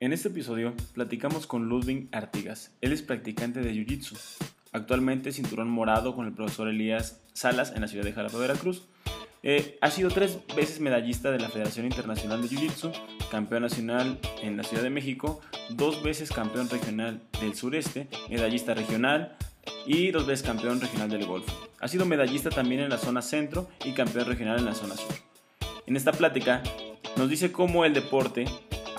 En este episodio platicamos con Ludwig Artigas. Él es practicante de Jiu-Jitsu. Actualmente cinturón morado con el profesor Elías Salas en la ciudad de Jalapa, Veracruz. Eh, ha sido tres veces medallista de la Federación Internacional de Jiu-Jitsu, campeón nacional en la Ciudad de México, dos veces campeón regional del sureste, medallista regional y dos veces campeón regional del Golfo. Ha sido medallista también en la zona centro y campeón regional en la zona sur. En esta plática nos dice cómo el deporte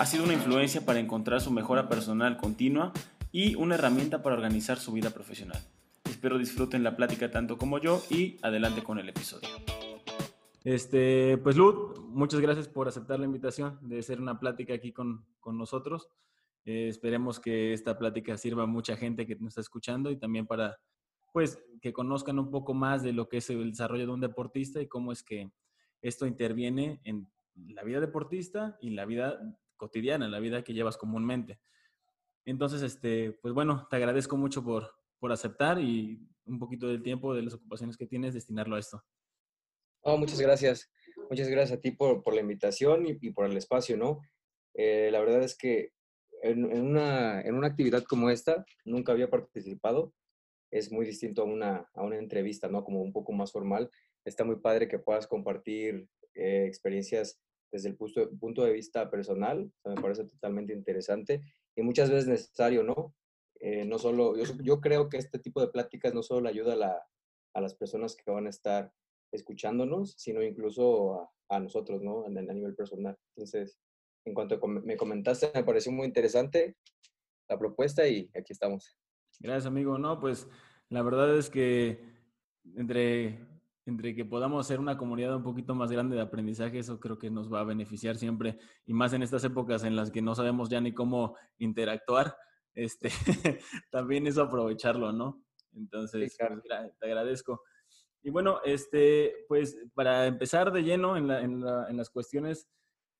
ha sido una influencia para encontrar su mejora personal continua y una herramienta para organizar su vida profesional. Espero disfruten la plática tanto como yo y adelante con el episodio. Este, pues Lud, muchas gracias por aceptar la invitación de hacer una plática aquí con, con nosotros. Eh, esperemos que esta plática sirva a mucha gente que nos está escuchando y también para pues que conozcan un poco más de lo que es el desarrollo de un deportista y cómo es que esto interviene en la vida deportista y la vida cotidiana, la vida que llevas comúnmente. Entonces, este, pues bueno, te agradezco mucho por, por aceptar y un poquito del tiempo de las ocupaciones que tienes, destinarlo a esto. Oh, muchas gracias. Muchas gracias a ti por, por la invitación y, por el espacio, ¿no? Eh, la verdad es que en, una, en, una, actividad como esta nunca había participado. Es muy distinto a una, a una entrevista, ¿no? Como un poco más formal. Está muy padre que puedas compartir eh, experiencias desde el punto, de vista personal. Me parece totalmente interesante y muchas veces necesario, ¿no? Eh, no solo, yo, yo, creo que este tipo de pláticas no solo ayuda a, la, a las personas que van a estar escuchándonos, sino incluso a, nosotros, ¿no? A, a, nivel personal. Entonces, en cuanto me comentaste, me pareció muy interesante la propuesta y aquí estamos. Gracias, amigo. No, pues la verdad es que entre, entre que podamos ser una comunidad un poquito más grande de aprendizaje, eso creo que nos va a beneficiar siempre y más en estas épocas en las que no sabemos ya ni cómo interactuar, este, también eso aprovecharlo, ¿no? Entonces, pues, te agradezco. Y bueno, este, pues para empezar de lleno en, la, en, la, en las cuestiones,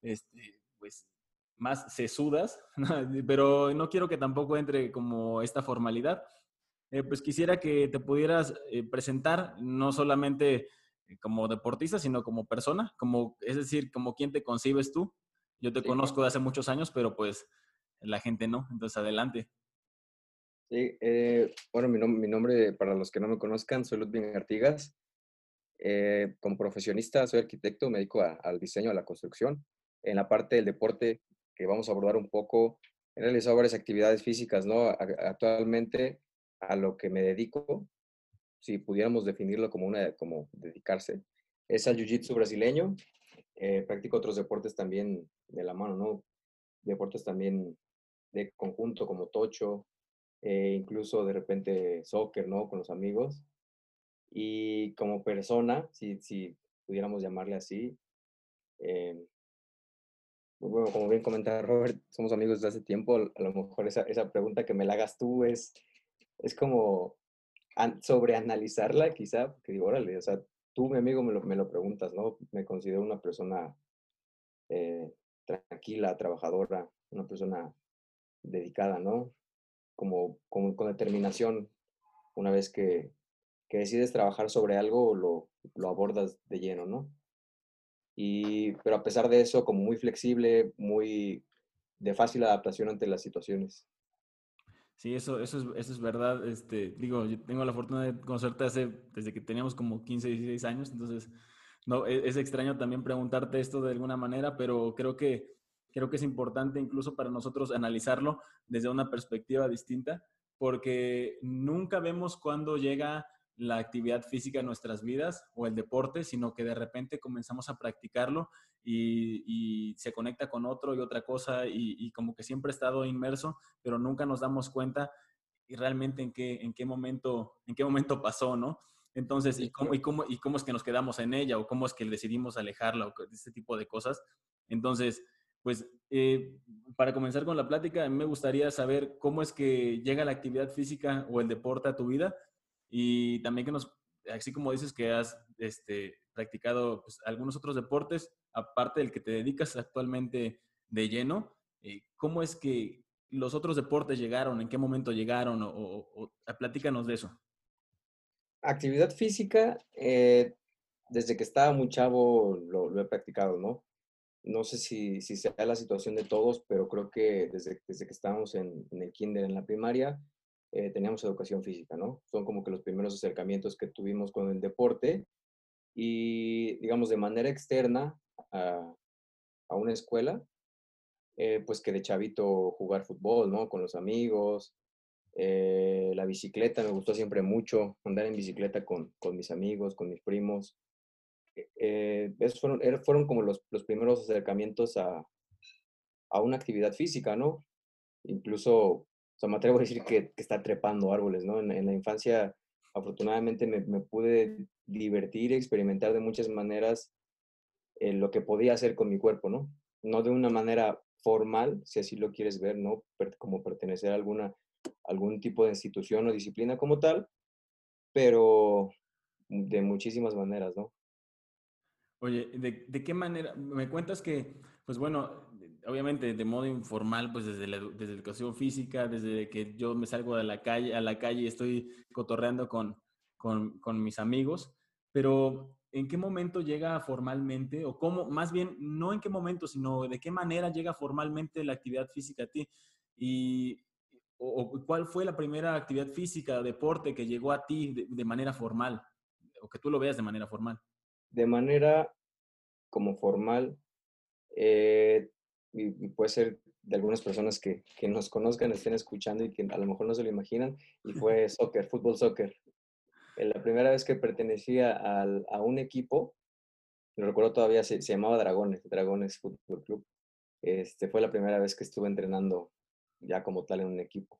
este, pues más sesudas, pero no quiero que tampoco entre como esta formalidad. Eh, pues quisiera que te pudieras eh, presentar no solamente como deportista, sino como persona, como, es decir, como quien te concibes tú. Yo te conozco de hace muchos años, pero pues la gente no. Entonces, adelante. Sí, eh, bueno, mi, mi, nombre, para los que no me conozcan, soy Ludwig Artigas. Eh, como profesionista, soy arquitecto, me dedico al diseño, a la construcción. En la parte del deporte, que vamos a abordar un poco, he realizado varias actividades físicas, ¿no? actualmente, a lo que me dedico, si pudiéramos definirlo como, una, como dedicarse, es al jiu-jitsu brasileño. Eh, practico otros deportes también de la mano, ¿no? Deportes también de conjunto como tocho, eh, incluso de repente soccer, ¿no? Con los amigos. Y como persona, si, si pudiéramos llamarle así, eh, bueno, como bien comentaba Robert, somos amigos desde hace tiempo, a lo mejor esa, esa pregunta que me la hagas tú es, es como sobreanalizarla quizá, porque digo, órale, o sea, tú, mi amigo, me lo, me lo preguntas, ¿no? Me considero una persona eh, tranquila, trabajadora, una persona dedicada, ¿no? como, con determinación, una vez que, que, decides trabajar sobre algo, lo, lo abordas de lleno, ¿no? Y, pero a pesar de eso, como muy flexible, muy de fácil adaptación ante las situaciones. Sí, eso, eso, es, eso es verdad. Este, digo, yo tengo la fortuna de conocerte hace, desde que teníamos como 15, 16 años, entonces no, es, es extraño también preguntarte esto de alguna manera, pero creo que creo que es importante incluso para nosotros analizarlo desde una perspectiva distinta, porque nunca vemos cuándo llega la actividad física en nuestras vidas o el deporte, sino que de repente comenzamos a practicarlo y, se conecta con otro y otra cosa y, como que siempre ha estado inmerso, pero nunca nos damos cuenta y realmente en qué, en qué, momento, en qué momento pasó, ¿no? Entonces, ¿y cómo, y, cómo, ¿y cómo es que nos quedamos en ella o cómo es que decidimos alejarla o este tipo de cosas? Entonces, pues eh, para comenzar con la plática, a mí me gustaría saber cómo es que llega la actividad física o el deporte a tu vida y también que nos, así como dices que has este, practicado pues, algunos otros deportes, aparte del que te dedicas actualmente de lleno, eh, ¿cómo es que los otros deportes llegaron? ¿En qué momento llegaron? O, platícanos de eso. Actividad física, eh, desde que estaba muy chavo lo, lo he practicado, ¿no? no sé si, si sea la situación de todos, pero creo que desde, desde que estábamos en, en el kinder, en la primaria, eh, teníamos educación física, ¿no? Son como que los primeros acercamientos que tuvimos con el deporte y, digamos, de manera externa a, una escuela, eh, pues que de chavito jugar fútbol, ¿no? Con los amigos, eh, la bicicleta, me gustó siempre mucho, andar en bicicleta con, mis amigos, con mis primos. Eh, esos fueron, fueron como los, primeros acercamientos a, una actividad física, ¿no? Incluso, sea, me atrevo a decir que, está trepando árboles, ¿no? En, la infancia, afortunadamente, me, pude divertir experimentar de muchas maneras eh, lo que podía hacer con mi cuerpo, ¿no? No de una manera formal, si así lo quieres ver, ¿no? Como pertenecer a alguna, algún tipo de institución o disciplina como tal, pero de muchísimas maneras, ¿no? Oye, ¿de, ¿de, qué manera? Me cuentas que, pues bueno, obviamente de modo informal, pues desde la, desde educación física, desde que yo me salgo de la calle, a la calle estoy cotorreando con, con, con mis amigos, pero ¿en qué momento llega formalmente, o cómo, más bien, no en qué momento, sino de qué manera llega formalmente la actividad física a ti? Y, o, o cuál fue la primera actividad física, deporte que llegó a ti de, de, manera formal, o que tú lo veas de manera formal. De manera como formal, eh, y, puede ser de algunas personas que, que nos conozcan, estén escuchando y que a lo mejor no se lo imaginan, y fue soccer, fútbol soccer la primera vez que pertenecía al, a un equipo, lo recuerdo todavía, se, se, llamaba Dragones, Dragones Fútbol Club. Este, fue la primera vez que estuve entrenando ya como tal en un equipo.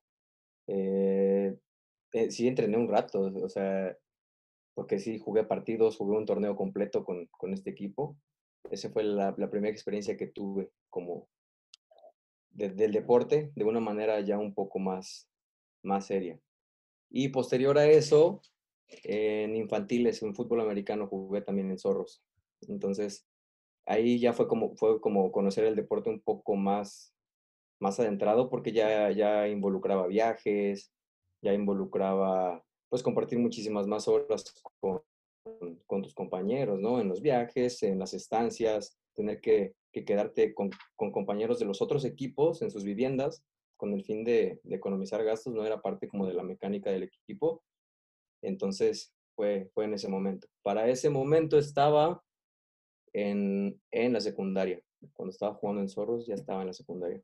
Eh, eh, sí entrené un rato, o sea, porque sí jugué partidos, jugué un torneo completo con, con este equipo. Esa fue la, la, primera experiencia que tuve como de, del deporte, de una manera ya un poco más, más seria. Y posterior a eso, en infantiles, en fútbol americano, jugué también en Zorros. Entonces, ahí ya fue como, fue como conocer el deporte un poco más, más adentrado porque ya, ya involucraba viajes, ya involucraba pues compartir muchísimas más horas con, con tus compañeros, ¿no? En los viajes, en las estancias, tener que, que quedarte con, compañeros de los otros equipos en sus viviendas con el fin de, de economizar gastos, no era parte como de la mecánica del equipo, entonces fue, fue en ese momento. Para ese momento estaba en, en la secundaria. Cuando estaba jugando en Zorros ya estaba en la secundaria.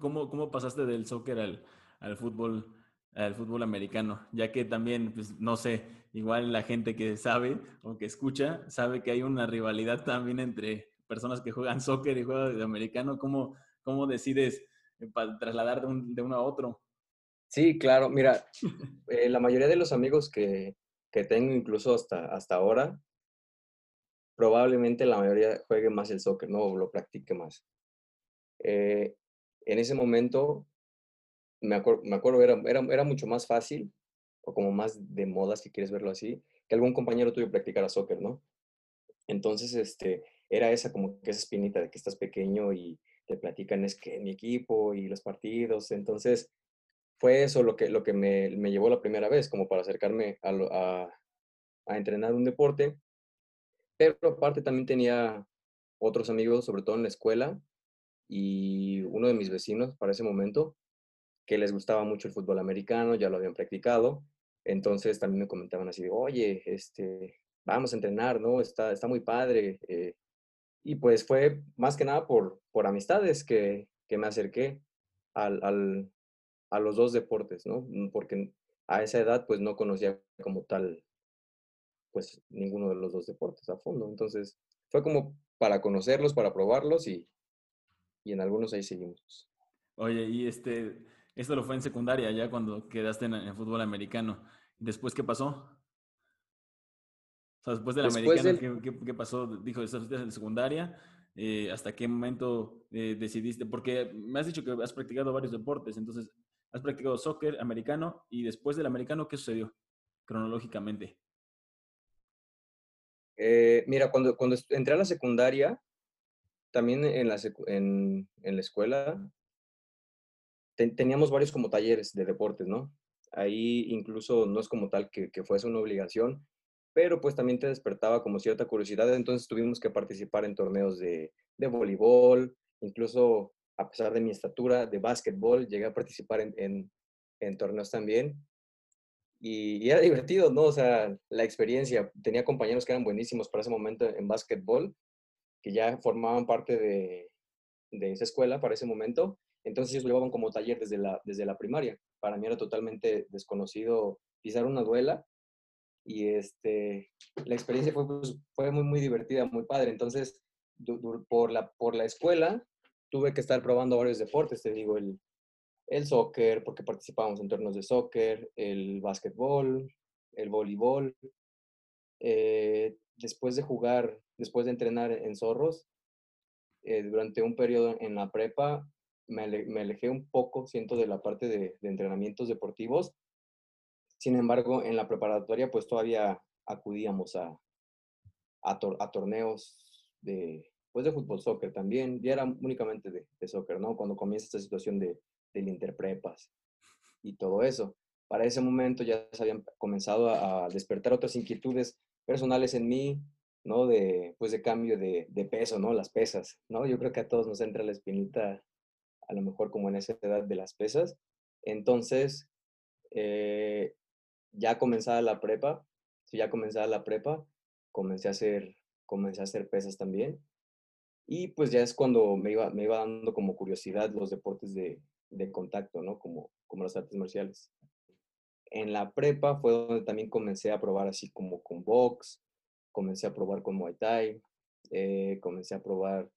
¿Cómo, cómo pasaste del soccer al, al fútbol? al fútbol americano, ya que también, pues, no sé, igual la gente que sabe o que escucha sabe que hay una rivalidad también entre personas que juegan soccer y juegan de americano. ¿Cómo, cómo decides eh, trasladar de, un, de uno a otro? Sí, claro. Mira, eh, la mayoría de los amigos que, que tengo, incluso hasta, hasta ahora, probablemente la mayoría juegue más el soccer, ¿no? lo practique más. Eh, en ese momento, me, acuerdo, me acuerdo era, era, era, mucho más fácil, o como más de moda, si quieres verlo así, que algún compañero tuyo practicara soccer, ¿no? Entonces, este, era esa como que esa espinita de que estás pequeño y te platican es que mi equipo y los partidos, entonces fue eso lo que, lo que me, me llevó la primera vez, como para acercarme a, a, entrenar un deporte. Pero aparte también tenía otros amigos, sobre todo en la escuela, y uno de mis vecinos para ese momento, que les gustaba mucho el fútbol americano, ya lo habían practicado. Entonces también me comentaban así oye, este, vamos a entrenar, ¿no? Está, está muy padre. Eh, y pues fue más que nada por, por amistades que, que me acerqué al, al, a los dos deportes, ¿no? Mm, porque a esa edad pues no conocía como tal pues ninguno de los dos deportes a fondo. Entonces fue como para conocerlos, para probarlos y, y en algunos ahí seguimos. Oye, y este, esto lo fue en secundaria, ya cuando quedaste en el fútbol americano. ¿Después qué pasó? O sea, después del después americano, del... ¿qué, qué, qué, pasó? Dijo, estás en secundaria, eh, ¿hasta qué momento eh, decidiste? Porque me has dicho que has practicado varios deportes, entonces, has practicado soccer americano y después del americano, ¿qué sucedió cronológicamente? Eh, mira, cuando, cuando entré a la secundaria, también en la, en, en la escuela, ten, teníamos varios como talleres de deportes, ¿no? Ahí incluso no es como tal que, que fuese una obligación, pero pues también te despertaba como cierta curiosidad, entonces tuvimos que participar en torneos de, de voleibol, incluso a pesar de mi estatura, de básquetbol, llegué a participar en, en, torneos también. Y, y, era divertido, ¿no? O sea, la experiencia. Tenía compañeros que eran buenísimos para ese momento en básquetbol, que ya formaban parte de, de esa escuela para ese momento. Entonces ellos lo llevaban como taller desde la, desde la primaria. Para mí era totalmente desconocido pisar una duela y este, la experiencia fue, pues, fue muy, muy divertida, muy padre. Entonces, por la, por la escuela tuve que estar probando varios deportes, te digo, el, el soccer, porque participábamos en torneos de soccer, el básquetbol, el voleibol. Eh, después de jugar, después de entrenar en Zorros, eh, durante un periodo en la prepa, me, me, alejé un poco, siento, de la parte de entrenamientos deportivos sin embargo, en la preparatoria, pues todavía acudíamos a, a, a torneos de, pues de fútbol, soccer también, y era únicamente de, de soccer, ¿no? Cuando comienza esta situación de, del interprepas y todo eso. Para ese momento ya se habían comenzado a, despertar otras inquietudes personales en mí, ¿no? De, pues de cambio de, de, peso, ¿no? Las pesas, ¿no? Yo creo que a todos nos entra la espinita, a lo mejor como en esa edad de las pesas. Entonces, eh, ya comenzada la prepa, ya comenzada la prepa, comencé a hacer, comencé a hacer pesas también. Y pues ya es cuando me iba, me iba dando como curiosidad los deportes de, de contacto, ¿no? Como, como las artes marciales. En la prepa fue donde también comencé a probar así como con box, comencé a probar con Muay Thai, eh, comencé a probar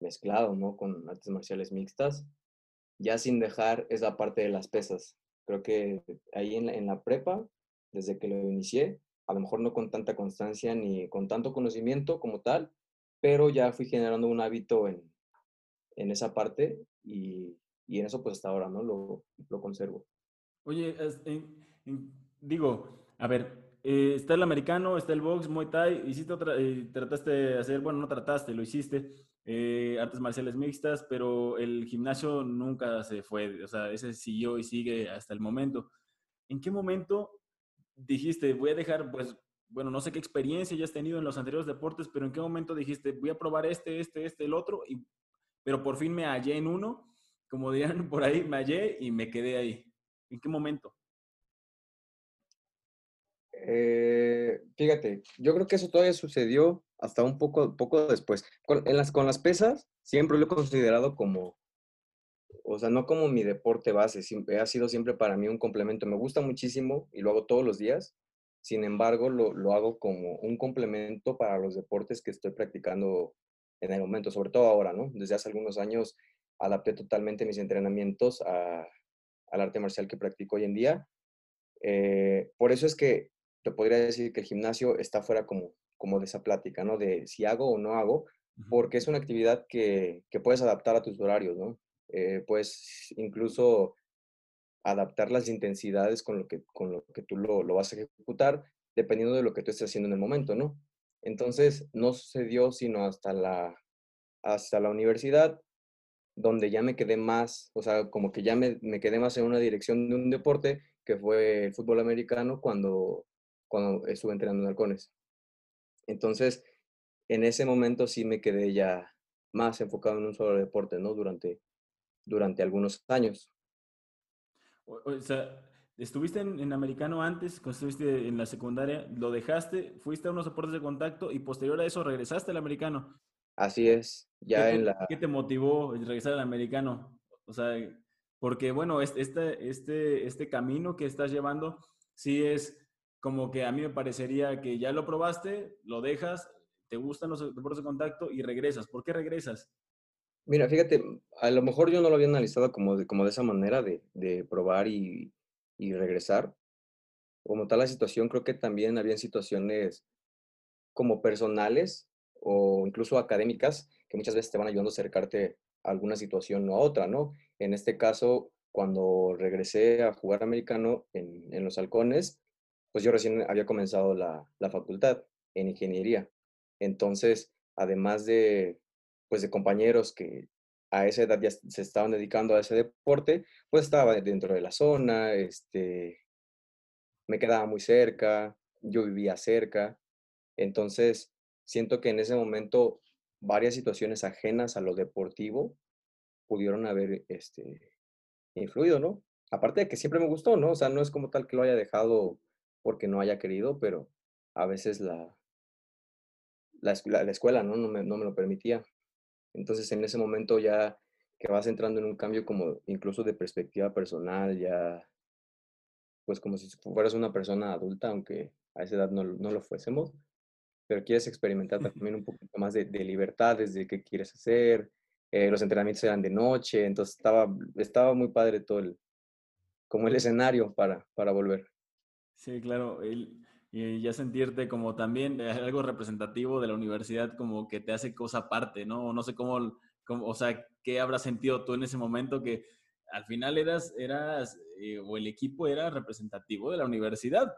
mezclado, ¿no? Con artes marciales mixtas, ya sin dejar esa parte de las pesas. Creo que ahí en la, en la prepa, desde que lo inicié, a lo mejor no con tanta constancia ni con tanto conocimiento como tal, pero ya fui generando un hábito en, en esa parte y, y, en eso pues hasta ahora, ¿no? Lo, lo conservo. Oye, digo, a ver, eh, está el americano, está el box, Muay Thai, hiciste otra, eh, trataste de hacer, bueno, no trataste, lo hiciste, eh, artes marciales mixtas, pero el gimnasio nunca se fue, o sea, ese siguió y sigue hasta el momento. ¿En qué momento dijiste, voy a dejar, pues, bueno, no sé qué experiencia ya has tenido en los anteriores deportes, pero en qué momento dijiste, voy a probar este, este, este, el otro, y, pero por fin me hallé en uno, como dirían por ahí, me hallé y me quedé ahí. ¿En qué momento? Eh, fíjate, yo creo que eso todavía sucedió hasta un poco, poco después. Con, en las, con las pesas siempre lo he considerado como, o sea, no como mi deporte base, siempre, ha sido siempre para mí un complemento. Me gusta muchísimo y lo hago todos los días. Sin embargo, lo, lo hago como un complemento para los deportes que estoy practicando en el momento, sobre todo ahora, ¿no? Desde hace algunos años adapté totalmente mis entrenamientos a, al arte marcial que practico hoy en día. Eh, por eso es que te podría decir que el gimnasio está fuera como, como de esa plática, ¿no? De si hago o no hago, porque es una actividad que, que puedes adaptar a tus horarios, ¿no? Eh, puedes incluso adaptar las intensidades con lo que, con lo que tú lo, lo, vas a ejecutar, dependiendo de lo que tú estés haciendo en el momento, ¿no? Entonces, no sucedió sino hasta la, hasta la universidad, donde ya me quedé más, o sea, como que ya me, me quedé más en una dirección de un deporte, que fue el fútbol americano, cuando cuando estuve entrenando en halcones. Entonces, en ese momento sí me quedé ya más enfocado en un solo deporte, ¿no? Durante, durante algunos años. O, o sea, estuviste en, en, americano antes, cuando estuviste en la secundaria, lo dejaste, fuiste a unos deportes de contacto y posterior a eso regresaste al americano. Así es, ya ¿Qué, en la... ¿Qué te motivó regresar al americano? O sea, porque bueno, este, este, este camino que estás llevando sí es como que a mí me parecería que ya lo probaste, lo dejas, te gustan los deportes de contacto y regresas. ¿Por qué regresas? Mira, fíjate, a lo mejor yo no lo había analizado como de, como de esa manera de, de probar y, y, regresar. Como tal la situación, creo que también había situaciones como personales o incluso académicas que muchas veces te van ayudando a acercarte a alguna situación o a otra, ¿no? En este caso, cuando regresé a jugar americano en, en los halcones, pues yo recién había comenzado la, la facultad en ingeniería. Entonces, además de, pues de compañeros que a esa edad ya se estaban dedicando a ese deporte, pues estaba dentro de la zona, este, me quedaba muy cerca, yo vivía cerca, entonces siento que en ese momento varias situaciones ajenas a lo deportivo pudieron haber este, influido, ¿no? Aparte de que siempre me gustó, ¿no? O sea, no es como tal que lo haya dejado porque no haya querido, pero a veces la, la, escuela, ¿no? No me, no me lo permitía. Entonces, en ese momento ya que vas entrando en un cambio como incluso de perspectiva personal, ya pues como si fueras una persona adulta, aunque a esa edad no, no lo fuésemos, pero quieres experimentar también un poquito más de, de libertades, de qué quieres hacer, eh, los entrenamientos eran de noche, entonces estaba, estaba muy padre todo el, como el escenario para, para volver. Sí, claro, y ya sentirte como también algo representativo de la universidad, como que te hace cosa aparte, ¿no? No sé cómo, cómo o sea, qué habrás sentido tú en ese momento que al final eras, eras eh, o el equipo era representativo de la universidad.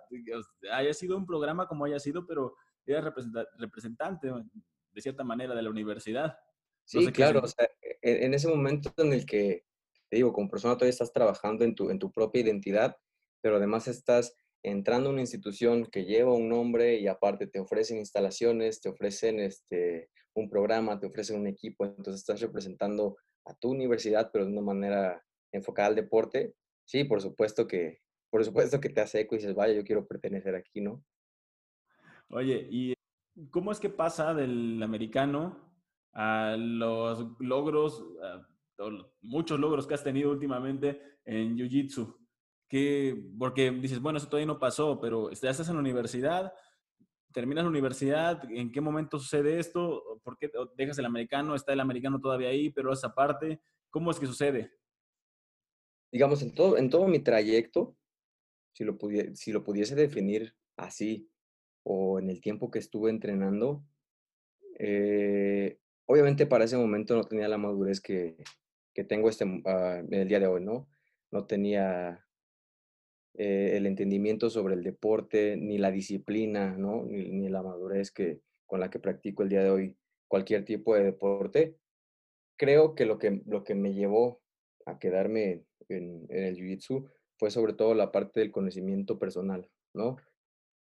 Haya sido un programa como haya sido, pero era representante de cierta manera de la universidad. Sí, claro, o sea, e, en ese momento en el que, te digo, como persona todavía estás trabajando en tu, en tu propia identidad, pero además estás entrando a una institución que lleva un nombre y aparte te ofrecen instalaciones, te ofrecen este, un programa, te ofrecen un equipo, entonces estás representando a tu universidad, pero de una manera enfocada al deporte, sí, por supuesto que, por supuesto que te hace eco y dices, vaya, yo quiero pertenecer aquí, ¿no? Oye, ¿y cómo es que pasa del americano a los logros, muchos logros que has tenido últimamente en Jiu-Jitsu? Porque dices, bueno, eso todavía no pasó, pero ya estás en la universidad, terminas la universidad, ¿en qué momento sucede esto? ¿Por qué dejas el americano? ¿Está el americano todavía ahí, pero esa parte? ¿Cómo es que sucede? digamos, en todo, en todo mi trayecto, si lo, si lo pudiese definir así, o en el tiempo que estuve entrenando, eh, obviamente para ese momento no tenía la madurez que, que tengo este, uh, el día de hoy, ¿no? No tenía eh, el entendimiento sobre el deporte, ni la disciplina. Ni, ni, la madurez que, con la que practico el día de hoy cualquier tipo de deporte. Creo que lo que, lo que me llevó a quedarme en, el Jiu-Jitsu fue sobre todo la parte del conocimiento personal, ¿no?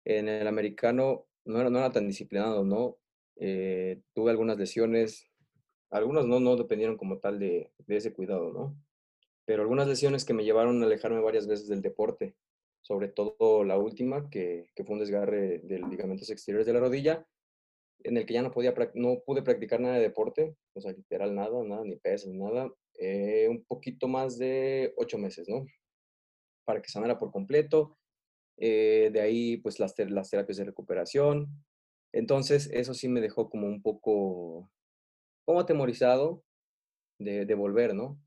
En el americano no era, no era tan disciplinado, ¿no? Eh, tuve algunas lesiones, algunas no, no dependieron como tal de, de ese cuidado, ¿no? Pero algunas lesiones que me llevaron a alejarme varias veces del deporte, sobre todo la última, que, fue un desgarre del ligamentos exteriores de la rodilla, en el que ya no, podía, no pude practicar nada de deporte, o sea, literal nada, nada, ni pesas, nada, eh, un poquito más de ocho meses, ¿no? Para que sanara por completo. Eh, de ahí, pues, las, las terapias de recuperación. Entonces, eso sí me dejó como un poco, como atemorizado de, de volver, ¿no?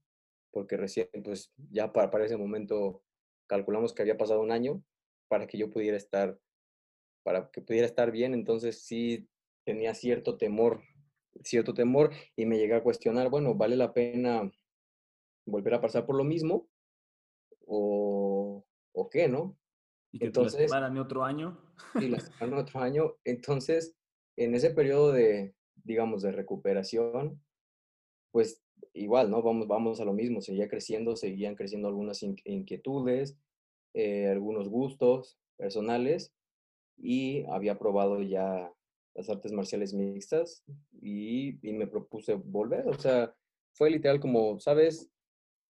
Porque recién, pues, ya para, para ese momento calculamos que había pasado un año para que yo pudiera estar, para que pudiera estar bien. Entonces, sí tenía cierto temor, cierto temor y me llegué a cuestionar, bueno, ¿vale la pena volver a pasar por lo mismo o, o qué, ¿no? Y que Entonces, te otro año. Y lastimarme otro año. Entonces, en ese periodo de, digamos, de recuperación, pues igual, ¿no? Vamos, vamos a lo mismo, seguía creciendo, seguían creciendo algunas inquietudes, eh, algunos gustos personales y había probado ya las artes marciales mixtas y, y me propuse volver, o sea, fue literal como, ¿sabes?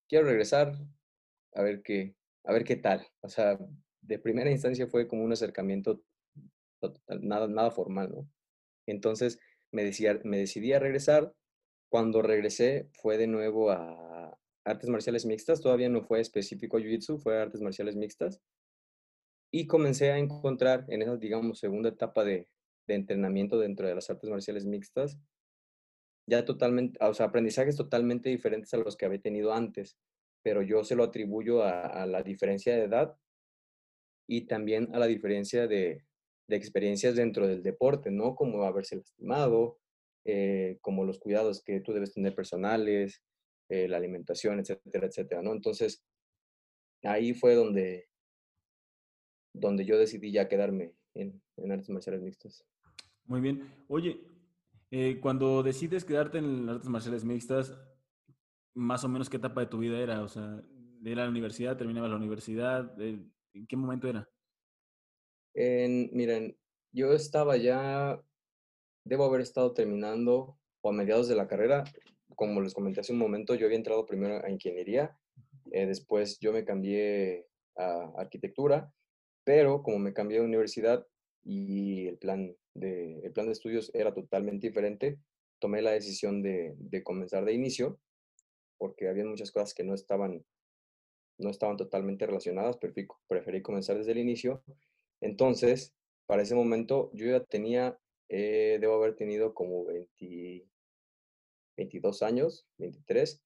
quiero regresar a ver qué, a ver qué tal. O sea, de primera instancia fue como un acercamiento nada, nada formal, ¿no? Entonces me, decía, me decidí a regresar. Cuando regresé fue de nuevo a artes marciales mixtas, todavía no fue específico Jiu-Jitsu, fue artes marciales mixtas. Y comencé a encontrar en esa, digamos, segunda etapa de, entrenamiento dentro de las artes marciales mixtas, ya totalmente, o sea, aprendizajes totalmente diferentes a los que había tenido antes, pero yo se lo atribuyo a, la diferencia de edad y también a la diferencia de, de, experiencias dentro del deporte, ¿no? Como haberse lastimado, eh, como los cuidados que tú debes tener personales, eh, la alimentación, etcétera, etcétera, ¿no? Entonces, ahí fue donde, donde yo decidí ya quedarme en, en artes marciales mixtas. Muy bien. Oye, eh, cuando decides quedarte en artes marciales mixtas, más o menos qué etapa de tu vida era, o sea, era la universidad, terminabas la universidad, ¿en qué momento era? En, miren, yo estaba ya, debo haber estado terminando o a mediados de la carrera. Como les comenté hace un momento, yo había entrado primero a ingeniería, eh, después yo me cambié a arquitectura, pero como me cambié de universidad y el plan de, el plan de estudios era totalmente diferente, tomé la decisión de, de comenzar de inicio porque había muchas cosas que no estaban, no estaban totalmente relacionadas, preferí, preferí comenzar desde el inicio. Entonces, para ese momento yo ya tenía, eh, debo haber tenido como 20, 22 años, 23,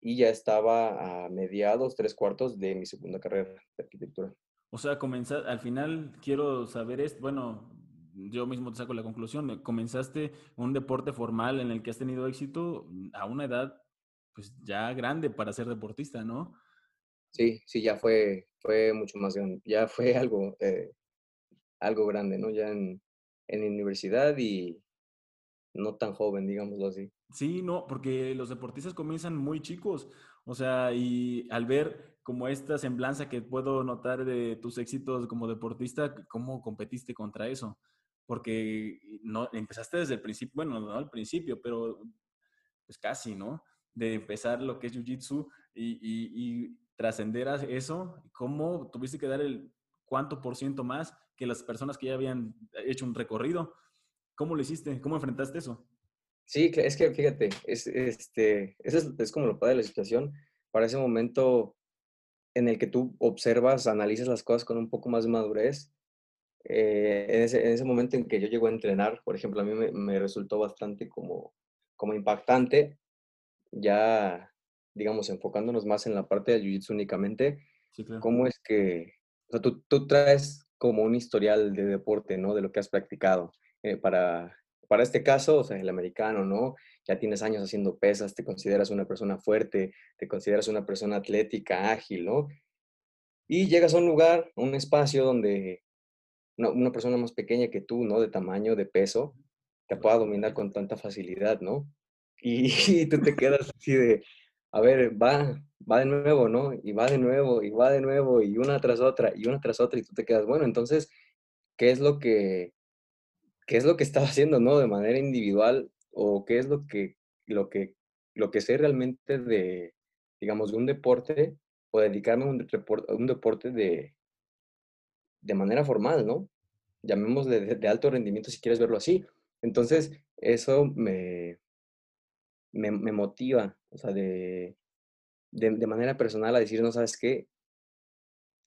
y ya estaba a mediados, tres cuartos de mi segunda carrera de arquitectura. O sea, comenzar, al final quiero saber esto, bueno, yo mismo te saco la conclusión, comenzaste un deporte formal en el que has tenido éxito a una edad pues ya grande para ser deportista, ¿no? Sí, sí, ya fue, fue mucho más grande, ya fue algo, eh, algo grande, ¿no? Ya en, en universidad y no tan joven, digámoslo así. Sí, no, porque los deportistas comienzan muy chicos, o sea, y al ver como esta semblanza que puedo notar de tus éxitos como deportista, ¿cómo competiste contra eso? Porque no empezaste desde el principio, bueno, no al principio, pero pues casi, ¿no? de empezar lo que es Jiu-Jitsu y, y, trascender a eso, ¿cómo tuviste que dar el cuánto por ciento más que las personas que ya habían hecho un recorrido? ¿Cómo lo hiciste? ¿Cómo enfrentaste eso? Sí, es que fíjate, es, este, es, es como lo padre de la situación. Para ese momento en el que tú observas, analizas las cosas con un poco más de madurez, eh, en, ese, en, ese, momento en que yo llego a entrenar, por ejemplo, a mí me, me resultó bastante como, como impactante ya, digamos, enfocándonos más en la parte del jiu-jitsu únicamente, ¿cómo es que, o sea, tú, tú, traes como un historial de deporte, ¿no? De lo que has practicado. Eh, para, para este caso, o sea, el americano, ¿no? Ya tienes años haciendo pesas, te consideras una persona fuerte, te consideras una persona atlética, ágil, ¿no? Y llegas a un lugar, a un espacio donde una, una persona más pequeña que tú, ¿no? De tamaño, de peso, te pueda dominar con tanta facilidad, ¿no? Y, tú te quedas así de, a ver, va, va de nuevo, ¿no? Y va de nuevo, y va de nuevo, y una tras otra, y una tras otra, y tú te quedas, bueno, entonces, ¿qué es lo que, qué es lo que estaba haciendo, ¿no? De manera individual, o qué es lo que, lo que, lo que sé realmente de, digamos, de un deporte, o dedicarme a un, un deporte de, de manera formal, ¿no? Llamémosle de alto rendimiento si quieres verlo así. Entonces, eso me, me, motiva, o sea, de, de, manera personal a decir, no sabes qué,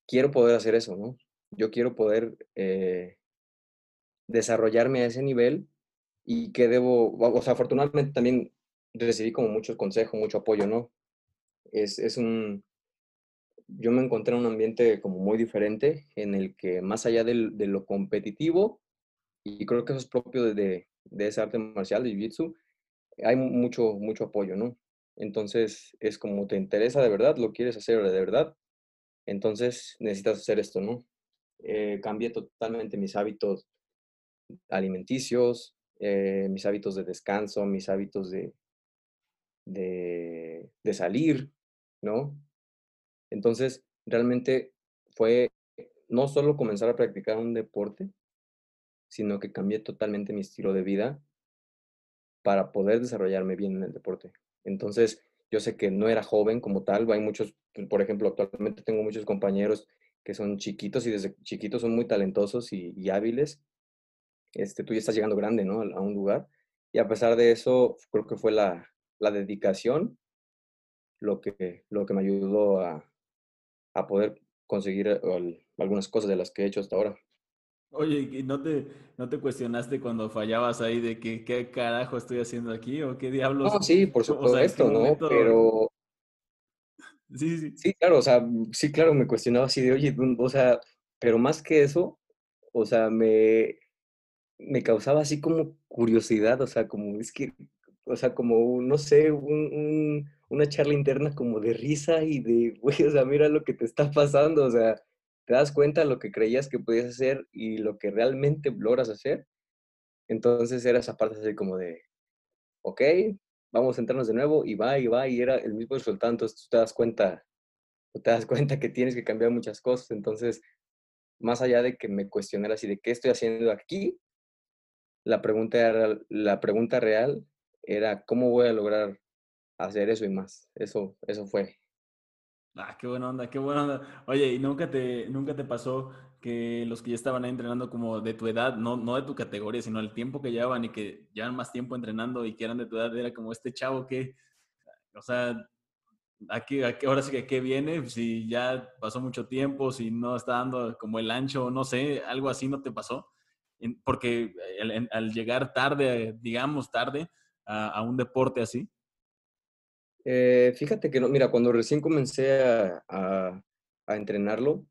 quiero poder hacer eso, ¿no? Yo quiero poder eh, desarrollarme a ese nivel y que debo, o sea, afortunadamente también recibí como mucho consejo, mucho apoyo, ¿no? Es, es un, yo me encontré en un ambiente como muy diferente en el que más allá del, de lo competitivo, y creo que eso es propio de, de, de ese arte marcial, de Jiu-Jitsu, hay mucho, mucho apoyo, ¿no? Entonces, es como te interesa de verdad, lo quieres hacer de verdad, entonces necesitas hacer esto, ¿no? Eh, cambié totalmente mis hábitos alimenticios, eh, mis hábitos de descanso, mis hábitos de, de, de salir, ¿no? Entonces, realmente fue no solo comenzar a practicar un deporte, sino que cambié totalmente mi estilo de vida para poder desarrollarme bien en el deporte. Entonces, yo sé que no era joven como tal, hay muchos, por ejemplo, actualmente tengo muchos compañeros que son chiquitos y desde chiquitos son muy talentosos y, hábiles. Este, tú ya estás llegando grande, ¿no? A un lugar. Y a pesar de eso, creo que fue la, la dedicación lo que, lo que me ayudó a, a poder conseguir eh, algunas cosas de las que he hecho hasta ahora. Oye, ¿y no te, no te cuestionaste cuando fallabas ahí de que qué carajo estoy haciendo aquí o qué diablos? No, sí, por supuesto, ¿no? Pero... Sí, sí. Sí, claro, o sea, sí, claro, me cuestionaba así de, oye, o sea, pero más que eso, o sea, me, me causaba así como curiosidad, o sea, como, es que, o sea, como, no sé, un, un, una charla interna como de risa y de, güey, o sea, mira lo que te está pasando, o sea, te das cuenta de lo que creías que podías hacer y lo que realmente logras hacer. Entonces era esa parte así como de, ok, vamos a entrarnos de nuevo y va y va y era el mismo resultado. Entonces tú te das cuenta, te das cuenta que tienes que cambiar muchas cosas. Entonces más allá de que me cuestionara así de qué estoy haciendo aquí, la pregunta, era, la pregunta real era cómo voy a lograr hacer eso y más. Eso, eso fue. Ah, qué buena onda, qué buena onda. Oye, ¿y nunca te, nunca te pasó que los que ya estaban ahí entrenando como de tu edad, no, no de tu categoría, sino el tiempo que llevaban y que llevan más tiempo entrenando y que eran de tu edad, era como este chavo que, o sea, aquí, aquí ahora sí que qué viene, si ya pasó mucho tiempo, si no está dando como el ancho, no sé, algo así no te pasó, porque al, llegar tarde, digamos tarde, a, un deporte así. Eh, fíjate que no, mira, cuando recién comencé a, entrenarlo,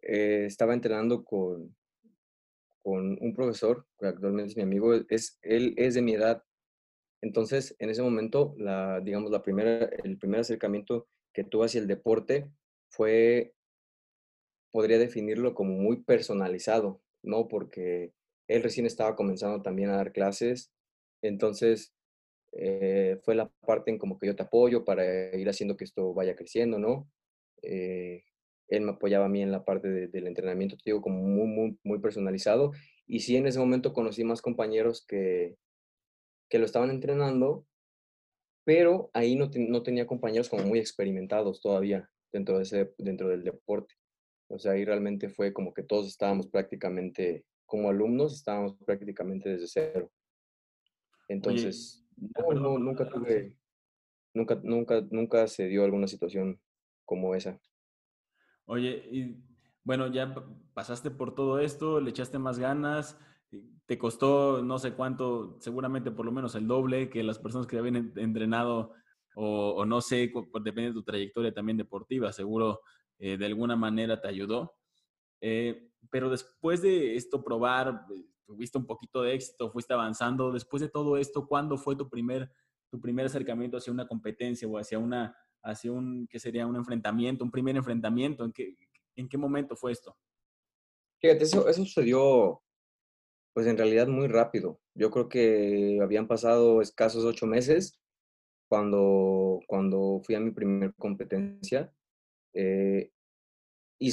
eh, estaba entrenando con, con un profesor, que actualmente es mi amigo, es, él es de mi edad, entonces, en ese momento, la, digamos, la primera, el primer acercamiento que tuve hacia el deporte fue, podría definirlo como muy personalizado, ¿no? Porque él recién estaba comenzando también a dar clases, entonces eh, fue la parte en como que yo te apoyo para ir haciendo que esto vaya creciendo, ¿no? Eh, él me apoyaba a mí en la parte del entrenamiento, te digo, como muy, muy, muy personalizado. Y sí, en ese momento conocí más compañeros que, que lo estaban entrenando, pero ahí no, no tenía compañeros como muy experimentados todavía dentro, de ese, dentro del deporte. O sea, ahí realmente fue como que todos estábamos prácticamente, como alumnos, estábamos prácticamente desde cero. Entonces, no, nunca tuve, nunca, nunca, nunca se dio alguna situación como esa. Oye, y bueno, ya pasaste por todo esto, le echaste más ganas, te costó no sé cuánto, seguramente por lo menos el doble que las personas que habían entrenado o, no sé, depende de tu trayectoria también deportiva, seguro eh, de alguna manera te ayudó. Eh, pero después de esto probar, eh, tuviste un poquito de éxito, fuiste avanzando. Después de todo esto, ¿cuándo fue tu primer, tu primer acercamiento hacia una competencia o hacia una, hacia un, ¿qué sería? Un enfrentamiento, un primer enfrentamiento. ¿En qué, en qué momento fue esto? Fíjate, eso, eso sucedió pues en realidad muy rápido. Yo creo que habían pasado escasos ocho meses cuando, cuando fui a mi primera competencia eh, y,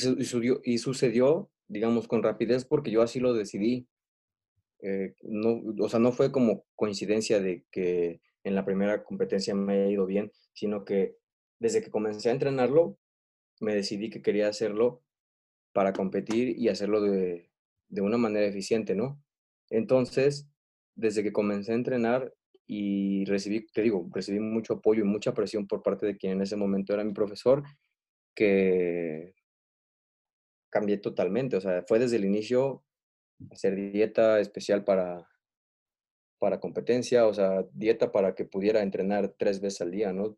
y, sucedió, digamos, con rapidez porque yo así lo decidí. Eh, no, o sea, no fue como coincidencia de que en la primera competencia me haya ido bien, sino que desde que comencé a entrenarlo, me decidí que quería hacerlo para competir y hacerlo de, de una manera eficiente, ¿no? Entonces, desde que comencé a entrenar y recibí, te digo, recibí mucho apoyo y mucha presión por parte de quien en ese momento era mi profesor, que cambié totalmente. O sea, fue desde el inicio hacer dieta especial para, para competencia, o sea, dieta para que pudiera entrenar tres veces al día, ¿no?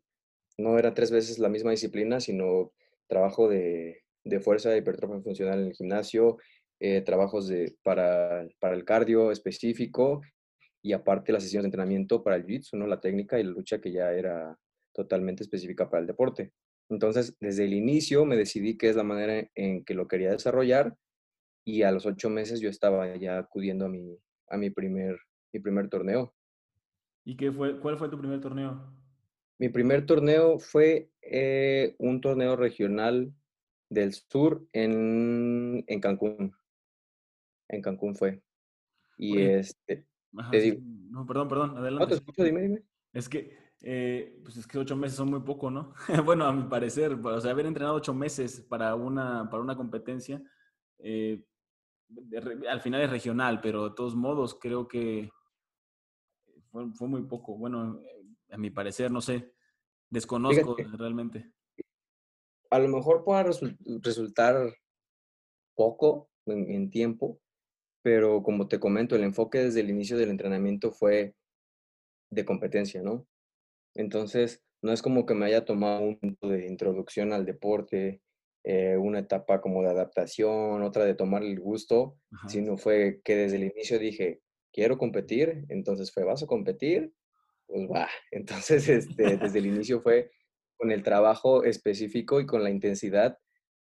No era tres veces la misma disciplina, sino trabajo de, de fuerza, de hipertrofia funcional en el gimnasio, eh, trabajos de, para, para, el cardio específico y aparte las sesiones de entrenamiento para el jiu-jitsu, ¿no? la técnica y la lucha que ya era totalmente específica para el deporte. Entonces, desde el inicio me decidí que es la manera en que lo quería desarrollar y a los ocho meses yo estaba ya acudiendo a mi, a mi, primer, mi primer torneo. ¿Y qué fue, cuál fue tu primer torneo? Mi primer torneo fue eh, un torneo regional del sur en, en Cancún en Cancún fue. Y este, te digo. No, perdón, perdón, adelante. No, te escucho, dime, dime. Es que, eh, pues es que ocho meses son muy poco, ¿no? bueno, a mi parecer, o sea, haber entrenado ocho meses para una, para una competencia, eh, al final es regional, pero de todos modos creo que fue, fue muy poco. Bueno, a mi parecer, no sé, desconozco realmente. A lo mejor pueda resultar poco en tiempo, pero como te comento, el enfoque desde el inicio del entrenamiento fue de competencia, ¿no? Entonces, no es como que me haya tomado un punto de introducción al deporte, eh, una etapa como de adaptación, otra de tomar el gusto, sino fue que desde el inicio dije, quiero competir, entonces fue, ¿vas a competir? Pues va. Entonces, este, desde el inicio fue con el trabajo específico y con la intensidad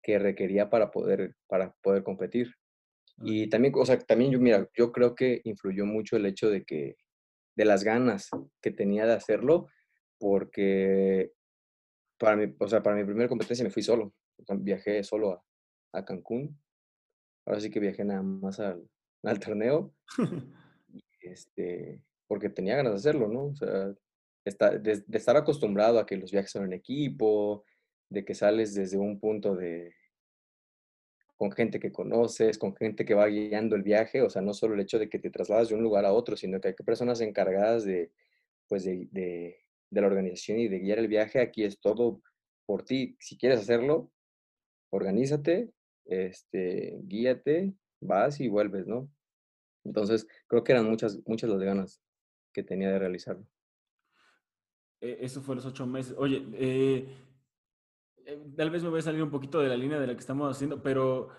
que requería para poder, para poder competir. Y también, o sea, también yo, mira, yo creo que influyó mucho el hecho de que, de las ganas que tenía de hacerlo, porque para mi, o sea, para mi primera competencia me fui solo, viajé solo a, a Cancún ahora sí que viajé nada más al, al torneo, este, porque tenía ganas de hacerlo, ¿no? O sea, de, estar acostumbrado a que los viajes son en equipo, de que sales desde un punto de, con gente que conoces, con gente que va guiando el viaje, o sea, no solo el hecho de que te trasladas de un lugar a otro, sino que hay personas encargadas de, pues, de, de la organización y de guiar el viaje. Aquí es todo por ti. Si quieres hacerlo, organízate, este, guíate, vas y vuelves, ¿no? Entonces, creo que eran muchas, muchas las ganas que tenía de realizarlo. Eh, eso fue los ocho meses. Oye, eh, eh, tal vez me voy a salir un poquito de la línea de la que estamos haciendo, pero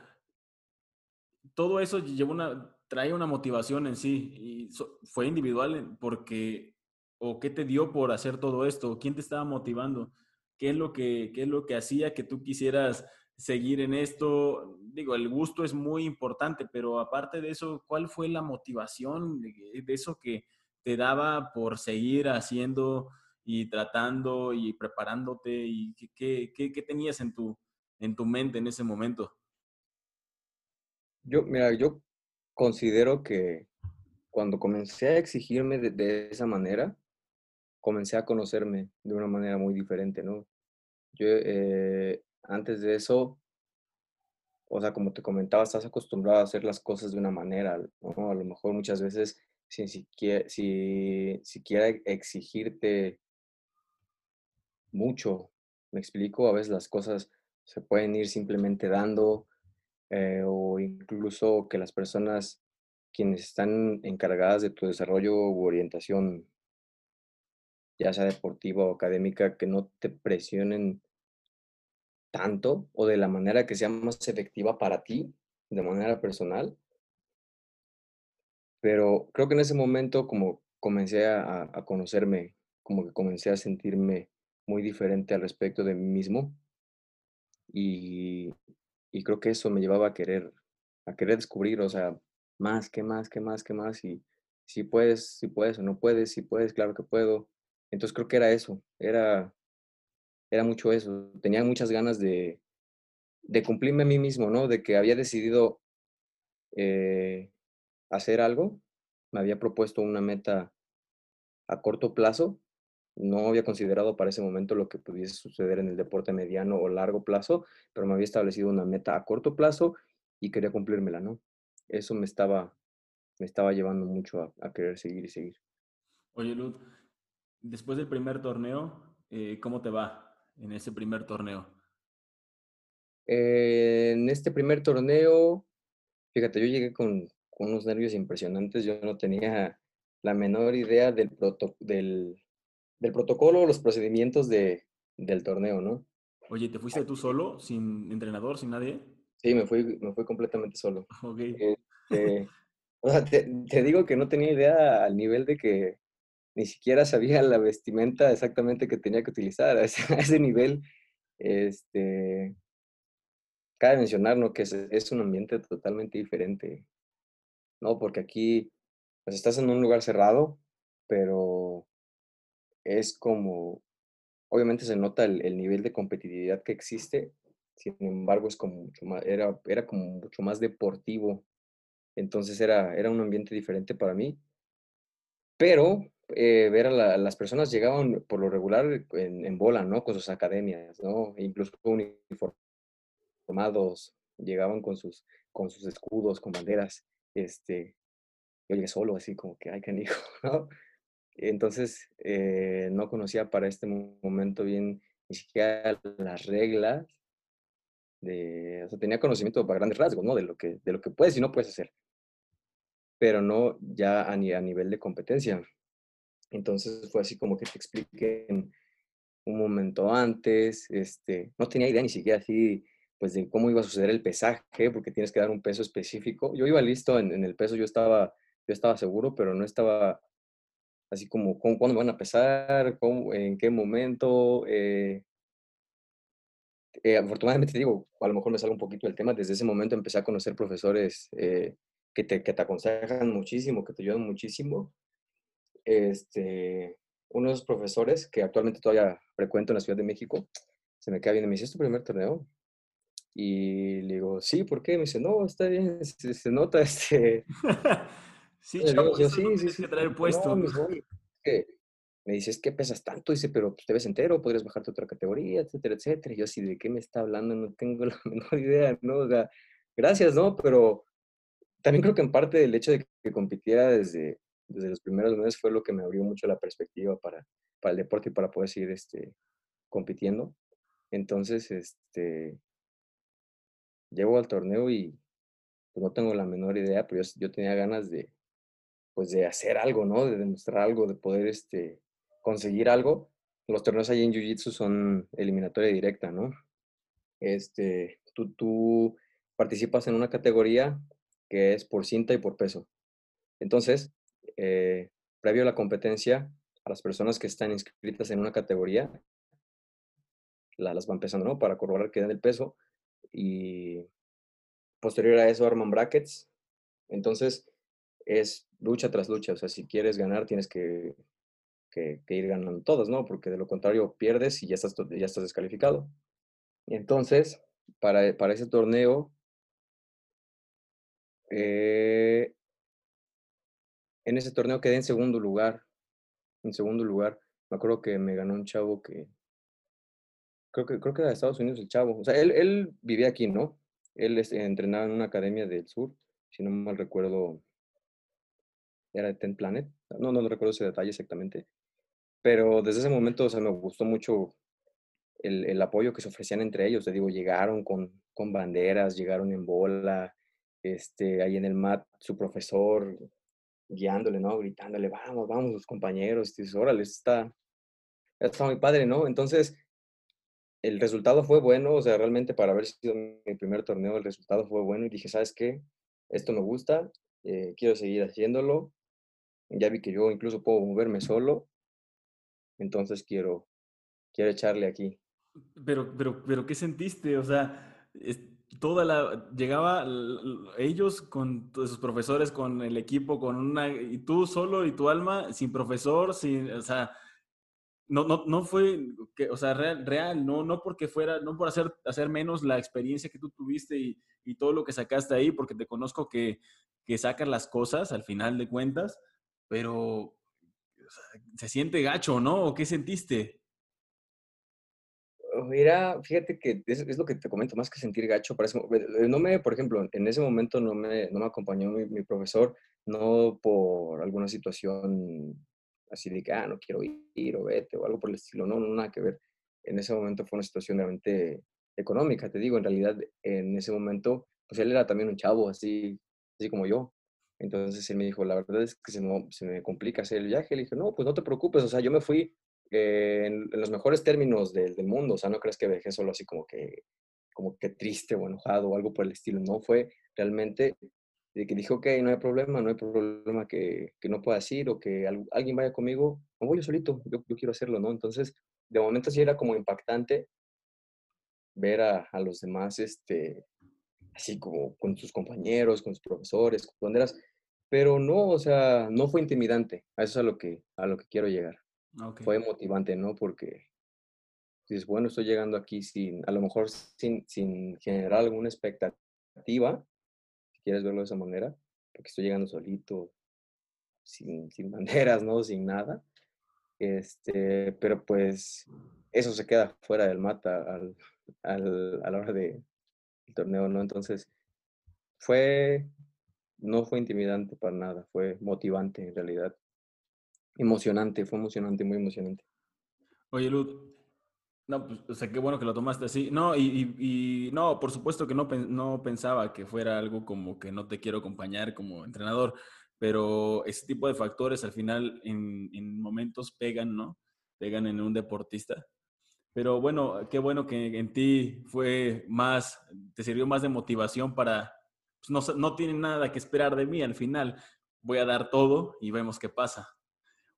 todo eso llevó una, trae una motivación en sí y fue individual porque, o qué te dio por hacer todo esto, quién te estaba motivando, qué es lo que, qué es lo que hacía que tú quisieras seguir en esto. Digo, el gusto es muy importante, pero aparte de eso, ¿cuál fue la motivación de, eso que te daba por seguir haciendo y tratando y preparándote y qué, qué, qué- qué tenías en tu, en tu mente en ese momento? Yo, mira, yo considero que cuando comencé a exigirme de, de esa manera, comencé a conocerme de una manera muy diferente, ¿no? Yo, eh, antes de eso, o sea, como te comentaba, estás acostumbrado a hacer las cosas de una manera, ¿no? A lo mejor muchas veces sin siquiera, si, siquiera exigirte mucho, me explico, a veces las cosas se pueden ir simplemente dando, eh, o incluso que las personas quienes están encargadas de tu desarrollo u orientación, ya sea deportiva o académica, que no te presionen tanto o de la manera que sea más efectiva para ti, de manera personal. Pero creo que en ese momento, como comencé a, a conocerme, como que comencé a sentirme muy diferente al respecto de mí mismo y, y creo que eso me llevaba a querer, a querer descubrir, o sea, más, qué más, qué más, qué más, y si puedes, si puedes o no puedes, si puedes, claro que puedo. Entonces creo que era eso, era, era mucho eso. Tenía muchas ganas de, de cumplirme a mí mismo, ¿no? De que había decidido eh, hacer algo, me había propuesto una meta a corto plazo, no había considerado para ese momento lo que pudiese suceder en el deporte mediano o largo plazo, pero me había establecido una meta a corto plazo y quería cumplírmela, ¿no? Eso me estaba, me estaba llevando mucho a, a querer seguir y seguir. Oye, Lud, después del primer torneo, eh, ¿cómo te va en ese primer torneo? Eh, en este primer torneo, fíjate, yo llegué con, con unos nervios impresionantes, yo no tenía la menor idea del, proto, del, del protocolo, los procedimientos de, del torneo, ¿no? Oye, ¿te fuiste tú solo, sin entrenador, sin nadie? Sí, me fui, me fui completamente solo. Ok. Este, o sea, te, te digo que no tenía idea al nivel de que ni siquiera sabía la vestimenta exactamente que tenía que utilizar. A ese, a ese nivel, este, cabe mencionar, ¿no? Que es, es un ambiente totalmente diferente, ¿no? Porque aquí, pues estás en un lugar cerrado, pero es como, obviamente se nota el, el nivel de competitividad que existe, sin embargo, es como mucho más, era, era como mucho más deportivo, entonces era, era un ambiente diferente para mí, pero eh, ver a la- las personas llegaban por lo regular en, bola, ¿no? Con sus academias, ¿no? Incluso uniformados, llegaban con sus, con sus escudos, con banderas, este, yo llegué solo, así como que, ay, canijo, ¿no? Entonces, eh, no conocía para este mo- momento bien ni siquiera las reglas de, o sea, tenía conocimiento para grandes rasgos, ¿no? De lo que, de lo que puedes y no puedes hacer, pero no ya a nivel de competencia. Entonces fue así como que te expliquen un momento antes, este, no tenía idea ni siquiera así, pues de cómo iba a suceder el pesaje, porque tienes que dar un peso específico. Yo iba listo en, el peso, yo estaba, yo estaba seguro, pero no estaba así como ¿cómo, cuándo van a pesar, en qué momento. eh, eh, afortunadamente te digo, a lo mejor me sale un poquito el tema, desde ese momento empecé a conocer profesores eh, que, te, que te aconsejan muchísimo, que te ayudan muchísimo. Este, uno de los profesores que actualmente todavía frecuento en la Ciudad de México, se me queda bien y me dice, ¿es tu primer torneo? Y le digo, sí, ¿por qué? Me dice, no, está bien, se, nota este... sí, chavo, yo, sí, sí, sí, que traer puesto. me, dice, es que pesas tanto, dice, pero te ves entero, podrías bajarte a otra categoría, etcétera, etcétera. Y yo así, ¿de qué me está hablando? No tengo la menor idea, ¿no? O sea, gracias, ¿no? Pero también creo que en parte el hecho de que compitiera desde, desde los primeros meses fue lo que me abrió mucho la perspectiva para, para el deporte y para poder seguir este, compitiendo. Entonces, este, llego al torneo y pues, no tengo la menor idea, pero yo, tenía ganas de, pues, de hacer algo, ¿no? De demostrar algo, de poder este, conseguir algo. Los torneos ahí en Jiu-Jitsu son eliminatoria directa, ¿no? Este, tú, tú participas en una categoría que es por cinta y por peso. Entonces, eh, previo a la competencia, a las personas que están inscritas en una categoría, las van pesando, ¿no? Para corroborar que den el peso y posterior a eso arman brackets. Entonces, es lucha tras lucha. O sea, si quieres ganar, tienes que, que, ir ganando todos, ¿no? Porque de lo contrario pierdes y ya estás, ya estás descalificado. Entonces, para, para ese torneo, eh, en ese torneo quedé en segundo lugar. En segundo lugar. Me acuerdo que me ganó un chavo que. Creo que, creo que era de Estados Unidos el chavo. O sea, él, él vivía aquí, ¿no? Él entrenaba en una academia del sur. Si no mal recuerdo. Era de Ten Planet. No, no, no recuerdo ese detalle exactamente. Pero desde ese momento, o sea, me gustó mucho el, el apoyo que se ofrecían entre ellos. Te digo, llegaron con, con banderas, llegaron en bola, este, ahí en el mat, su profesor guiándole, ¿no? Gritándole, vamos, vamos, los compañeros, dices, órale, está, está muy padre, ¿no? Entonces, el resultado fue bueno, o sea, realmente para haber sido mi primer torneo, el resultado fue bueno y dije, ¿sabes qué? Esto me gusta, eh, quiero seguir haciéndolo. Ya vi que yo incluso puedo moverme solo, entonces quiero, quiero echarle aquí. Pero, pero, pero, ¿qué sentiste? O sea, toda la llegaba ellos con sus profesores, con el equipo, con una y tú solo y tu alma sin profesor, sin, o sea, no, no, no fue, que, o sea, real, no, no porque fuera, no por hacer, hacer menos la experiencia que tú tuviste y, y todo lo que sacaste ahí, porque te conozco que, que sacas las cosas al final de cuentas, pero se siente gacho, ¿no? ¿O qué sentiste? Mira, fíjate que es, lo que te comento, más que sentir gacho, parece, eh, no me, por ejemplo, en ese momento no me, no me acompañó mi, profesor, no por alguna situación así de que, ah, no quiero ir o vete o algo por el estilo, no, no, nada que ver. En ese momento fue una situación realmente económica, te digo, en realidad en ese momento, pues él era también un chavo, así, así como yo. Entonces él me dijo, la verdad es que se me, se me complica hacer el viaje. Le dije, no, pues no te preocupes, o sea, yo me fui eh, en, los mejores términos del, del, mundo, o sea, no crees que dejé solo así como que, como que triste o enojado o algo por el estilo, no, fue realmente de que dijo, ok, no hay problema, no hay problema que, que no puedas ir o que alguien vaya conmigo, no voy yo solito, yo, yo, quiero hacerlo, ¿no? Entonces, de momento sí era como impactante ver a, a los demás, este, así como con sus compañeros, con sus profesores, con banderas, pero no, o sea, no fue intimidante, a eso es a lo que, a lo que quiero llegar. Fue motivante, ¿no? Porque dices, bueno, estoy llegando aquí sin, a lo mejor sin, sin generar alguna expectativa, si quieres verlo de esa manera, porque estoy llegando solito, sin, sin banderas, ¿no? Sin nada. Este, pero pues eso se queda fuera del mata al, al, a la hora de, del torneo, ¿no? Entonces, fue, no fue intimidante para nada, fue motivante en realidad emocionante, fue emocionante, muy emocionante. Oye, Lud, no, pues, o sea, qué bueno que lo tomaste así. No, y, y, no, por supuesto que no, no pensaba que fuera algo como que no te quiero acompañar como entrenador, pero ese tipo de factores al final en, en momentos pegan, ¿no? Pegan en un deportista. Pero bueno, qué bueno que en ti fue más, te sirvió más de motivación para, pues no, no tienen nada que esperar de mí al final, voy a dar todo y vemos qué pasa.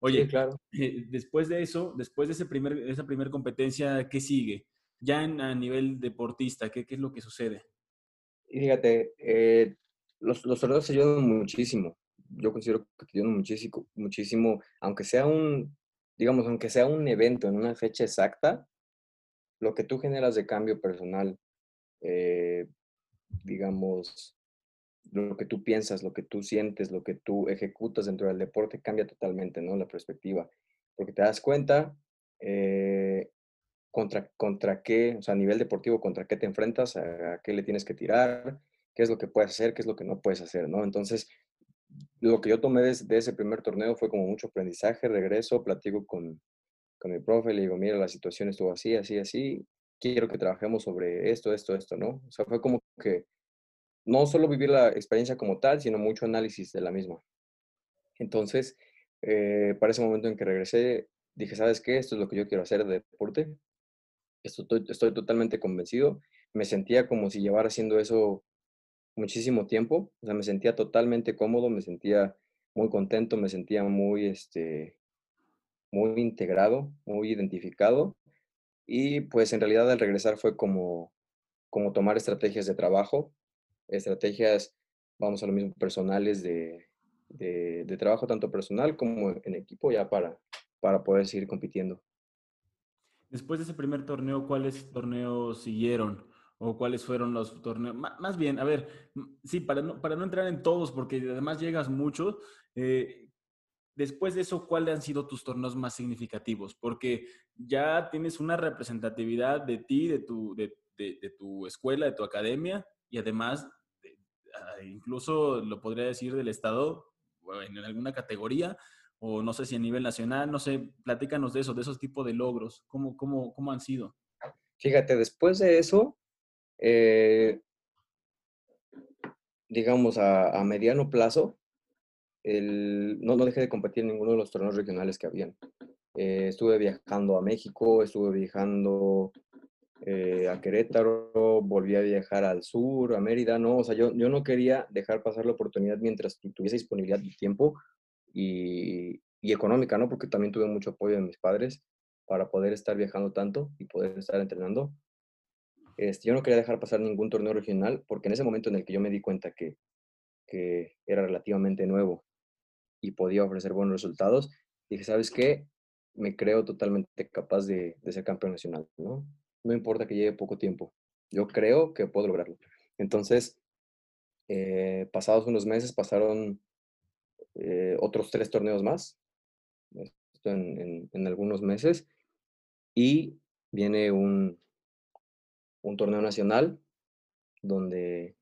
Oye, claro. Eh, después de eso, después de ese primer, esa primera competencia, ¿qué sigue? Ya en, a nivel deportista, ¿qué, ¿qué, es lo que sucede? Y fíjate, eh, los, los torneos ayudan muchísimo. Yo considero que te ayudan muchísimo, muchísimo, aunque sea un, digamos, aunque sea un evento en una fecha exacta, lo que tú generas de cambio personal eh, digamos, lo que tú piensas, lo que tú sientes, lo que tú ejecutas dentro del deporte cambia totalmente, ¿no? La perspectiva. Porque te das cuenta eh, contra, contra qué, o sea, a nivel deportivo, contra qué te enfrentas, a, qué le tienes que tirar, qué es lo que puedes hacer, qué es lo que no puedes hacer, ¿no? Entonces, lo que yo tomé de, de ese primer torneo fue como mucho aprendizaje, regreso, platico con, con mi profe, le digo, mira, la situación estuvo así, así, así, quiero que trabajemos sobre esto, esto, esto, ¿no? O sea, fue como que no solo vivir la experiencia como tal, sino mucho análisis de la misma. Entonces, eh, para ese momento en que regresé, dije, ¿sabes qué? Esto es lo que yo quiero hacer de deporte. Estoy, totalmente convencido. Me sentía como si llevara haciendo eso muchísimo tiempo. O sea, me sentía totalmente cómodo, me sentía muy contento, me sentía muy, este, muy integrado, muy identificado. Y pues en realidad al regresar fue como, como tomar estrategias de trabajo, estrategias, vamos a lo mismo, personales de, de, trabajo, tanto personal como en equipo, ya para, para poder seguir compitiendo. Después de ese primer torneo, ¿cuáles torneos siguieron? ¿O cuáles fueron los torneos? más bien, a ver, sí, para no, para no entrar en todos, porque además llegas mucho, eh, después de eso, ¿cuáles han sido tus torneos más significativos? Porque ya tienes una representatividad de ti, de tu, de, de tu escuela, de tu academia, y además, incluso lo podría decir del Estado, en alguna categoría, o no sé si a nivel nacional, no sé, platícanos de eso, de esos tipos de logros, ¿cómo, cómo, cómo han sido? Fíjate, después de eso, eh, digamos a, mediano plazo, el, no, no dejé de competir en ninguno de los torneos regionales que habían. Eh, estuve viajando a México, estuve viajando eh, a Querétaro, volví a viajar al sur, a Mérida, no, o sea, yo, yo no quería dejar pasar la oportunidad mientras tuviese disponibilidad de tiempo y, y, económica, ¿no? Porque también tuve mucho apoyo de mis padres para poder estar viajando tanto y poder estar entrenando. Este, yo no quería dejar pasar ningún torneo regional porque en ese momento en el que yo me di cuenta que, que era relativamente nuevo y podía ofrecer buenos resultados, dije, ¿sabes qué? Me creo totalmente capaz de, de ser campeón nacional, ¿no? No importa que lleve poco tiempo. Yo creo que puedo lograrlo. Entonces, eh, pasados unos meses, pasaron eh, otros tres torneos más, en, algunos meses, y viene un, un torneo nacional donde,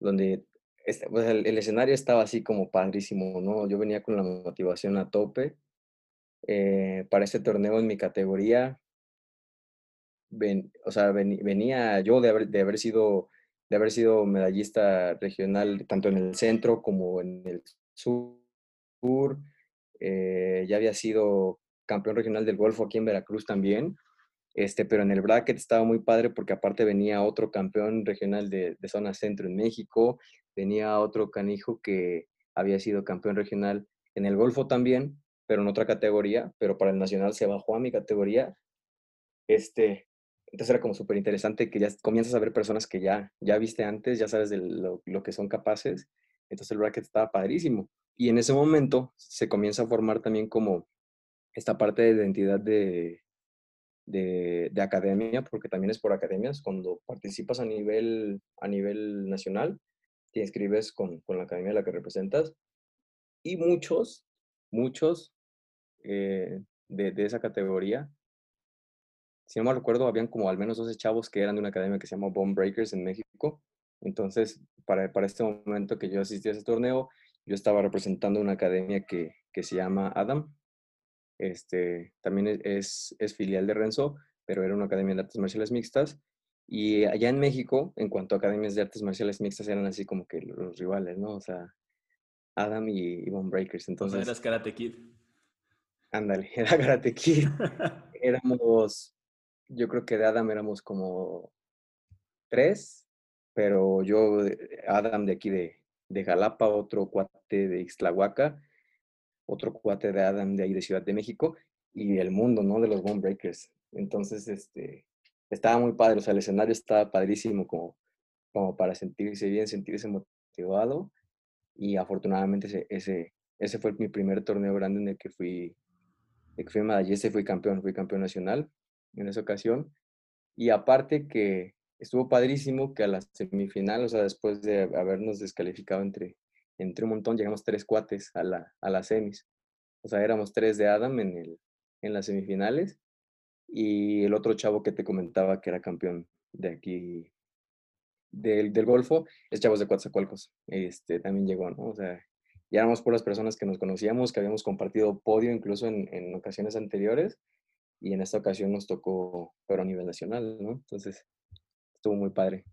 donde este, el, escenario estaba así como padrísimo, ¿no? Yo venía con la motivación a tope. Eh, para este torneo en mi categoría o sea, venía yo de haber, de haber, sido, de haber sido medallista regional tanto en el centro como en el sur. Eh, ya había sido campeón regional del Golfo aquí en Veracruz también. Este, pero en el bracket estaba muy padre porque aparte venía otro campeón regional de, de zona centro en México, venía otro canijo que había sido campeón regional en el Golfo también, pero en otra categoría, pero para el nacional se bajó a mi categoría. Este, entonces era como súper interesante que ya comienzas a ver personas que ya, ya viste antes, ya sabes de lo, lo, que son capaces. Entonces el bracket estaba padrísimo. Y en ese momento se comienza a formar también como esta parte de identidad de, de, de, academia, porque también es por academias. Cuando participas a nivel, a nivel nacional, te inscribes con, con la academia a la que representas. Y muchos, muchos eh, de, de esa categoría si no me recuerdo, habían como al menos 12 chavos que eran de una academia que se llama Bone Breakers en México. Entonces, para, para este momento que yo asistí a ese torneo, yo estaba representando una academia que, que se llama Adam. Este, también e, es, es filial de Renzo, pero era una academia de artes marciales mixtas. Y allá en México, en cuanto a academias de artes marciales mixtas, eran así como que los rivales, ¿no? O sea, Adam y, Bone Breakers. Entonces, o sea, eras Karate Kid. Ándale, era Karate Kid. Éramos yo creo que de Adam éramos como tres, pero yo, Adam de aquí de, de Jalapa, otro cuate de Ixtlahuaca, otro cuate de Adam de ahí de Ciudad de México y el mundo, ¿no? De los Bone Breakers. Entonces, este, estaba muy padre, o sea, el escenario estaba padrísimo como, como para sentirse bien, sentirse motivado y afortunadamente ese, ese, ese fue mi primer torneo grande en el que fui, de que fui medallista y fui campeón, fui campeón nacional en esa ocasión. Y aparte que, estuvo padrísimo que a la semifinal, o sea, después de habernos descalificado entre, entre un montón, llegamos tres cuates a la, a las semis. O sea, éramos tres de Adam en, el, en las semifinales y el otro chavo que te comentaba que era campeón de aquí del, del Golfo, es Chavos de Coatzacoalcos. Este, también llegó, ¿no? O sea, ya éramos por las personas que nos conocíamos, que habíamos compartido podio incluso en, en ocasiones anteriores y en esta ocasión nos tocó, pero a nivel nacional, ¿no? Entonces, estuvo muy padre.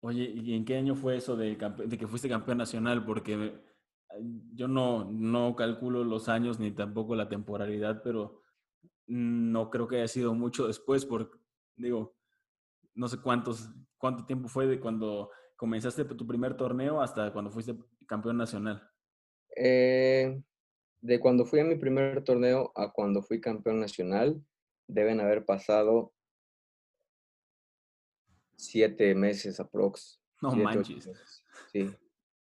Oye, ¿y en qué año fue eso de, de que fuiste campeón nacional? Porque yo no, no calculo los años ni tampoco la temporalidad, pero no creo que haya sido mucho después, porque digo, no sé cuántos, cuánto tiempo fue de cuando comenzaste tu primer torneo hasta cuando fuiste campeón nacional. Eh, de cuando fui a mi primer torneo a cuando fui campeón nacional, deben haber pasado siete meses aprox. No manches. Sí,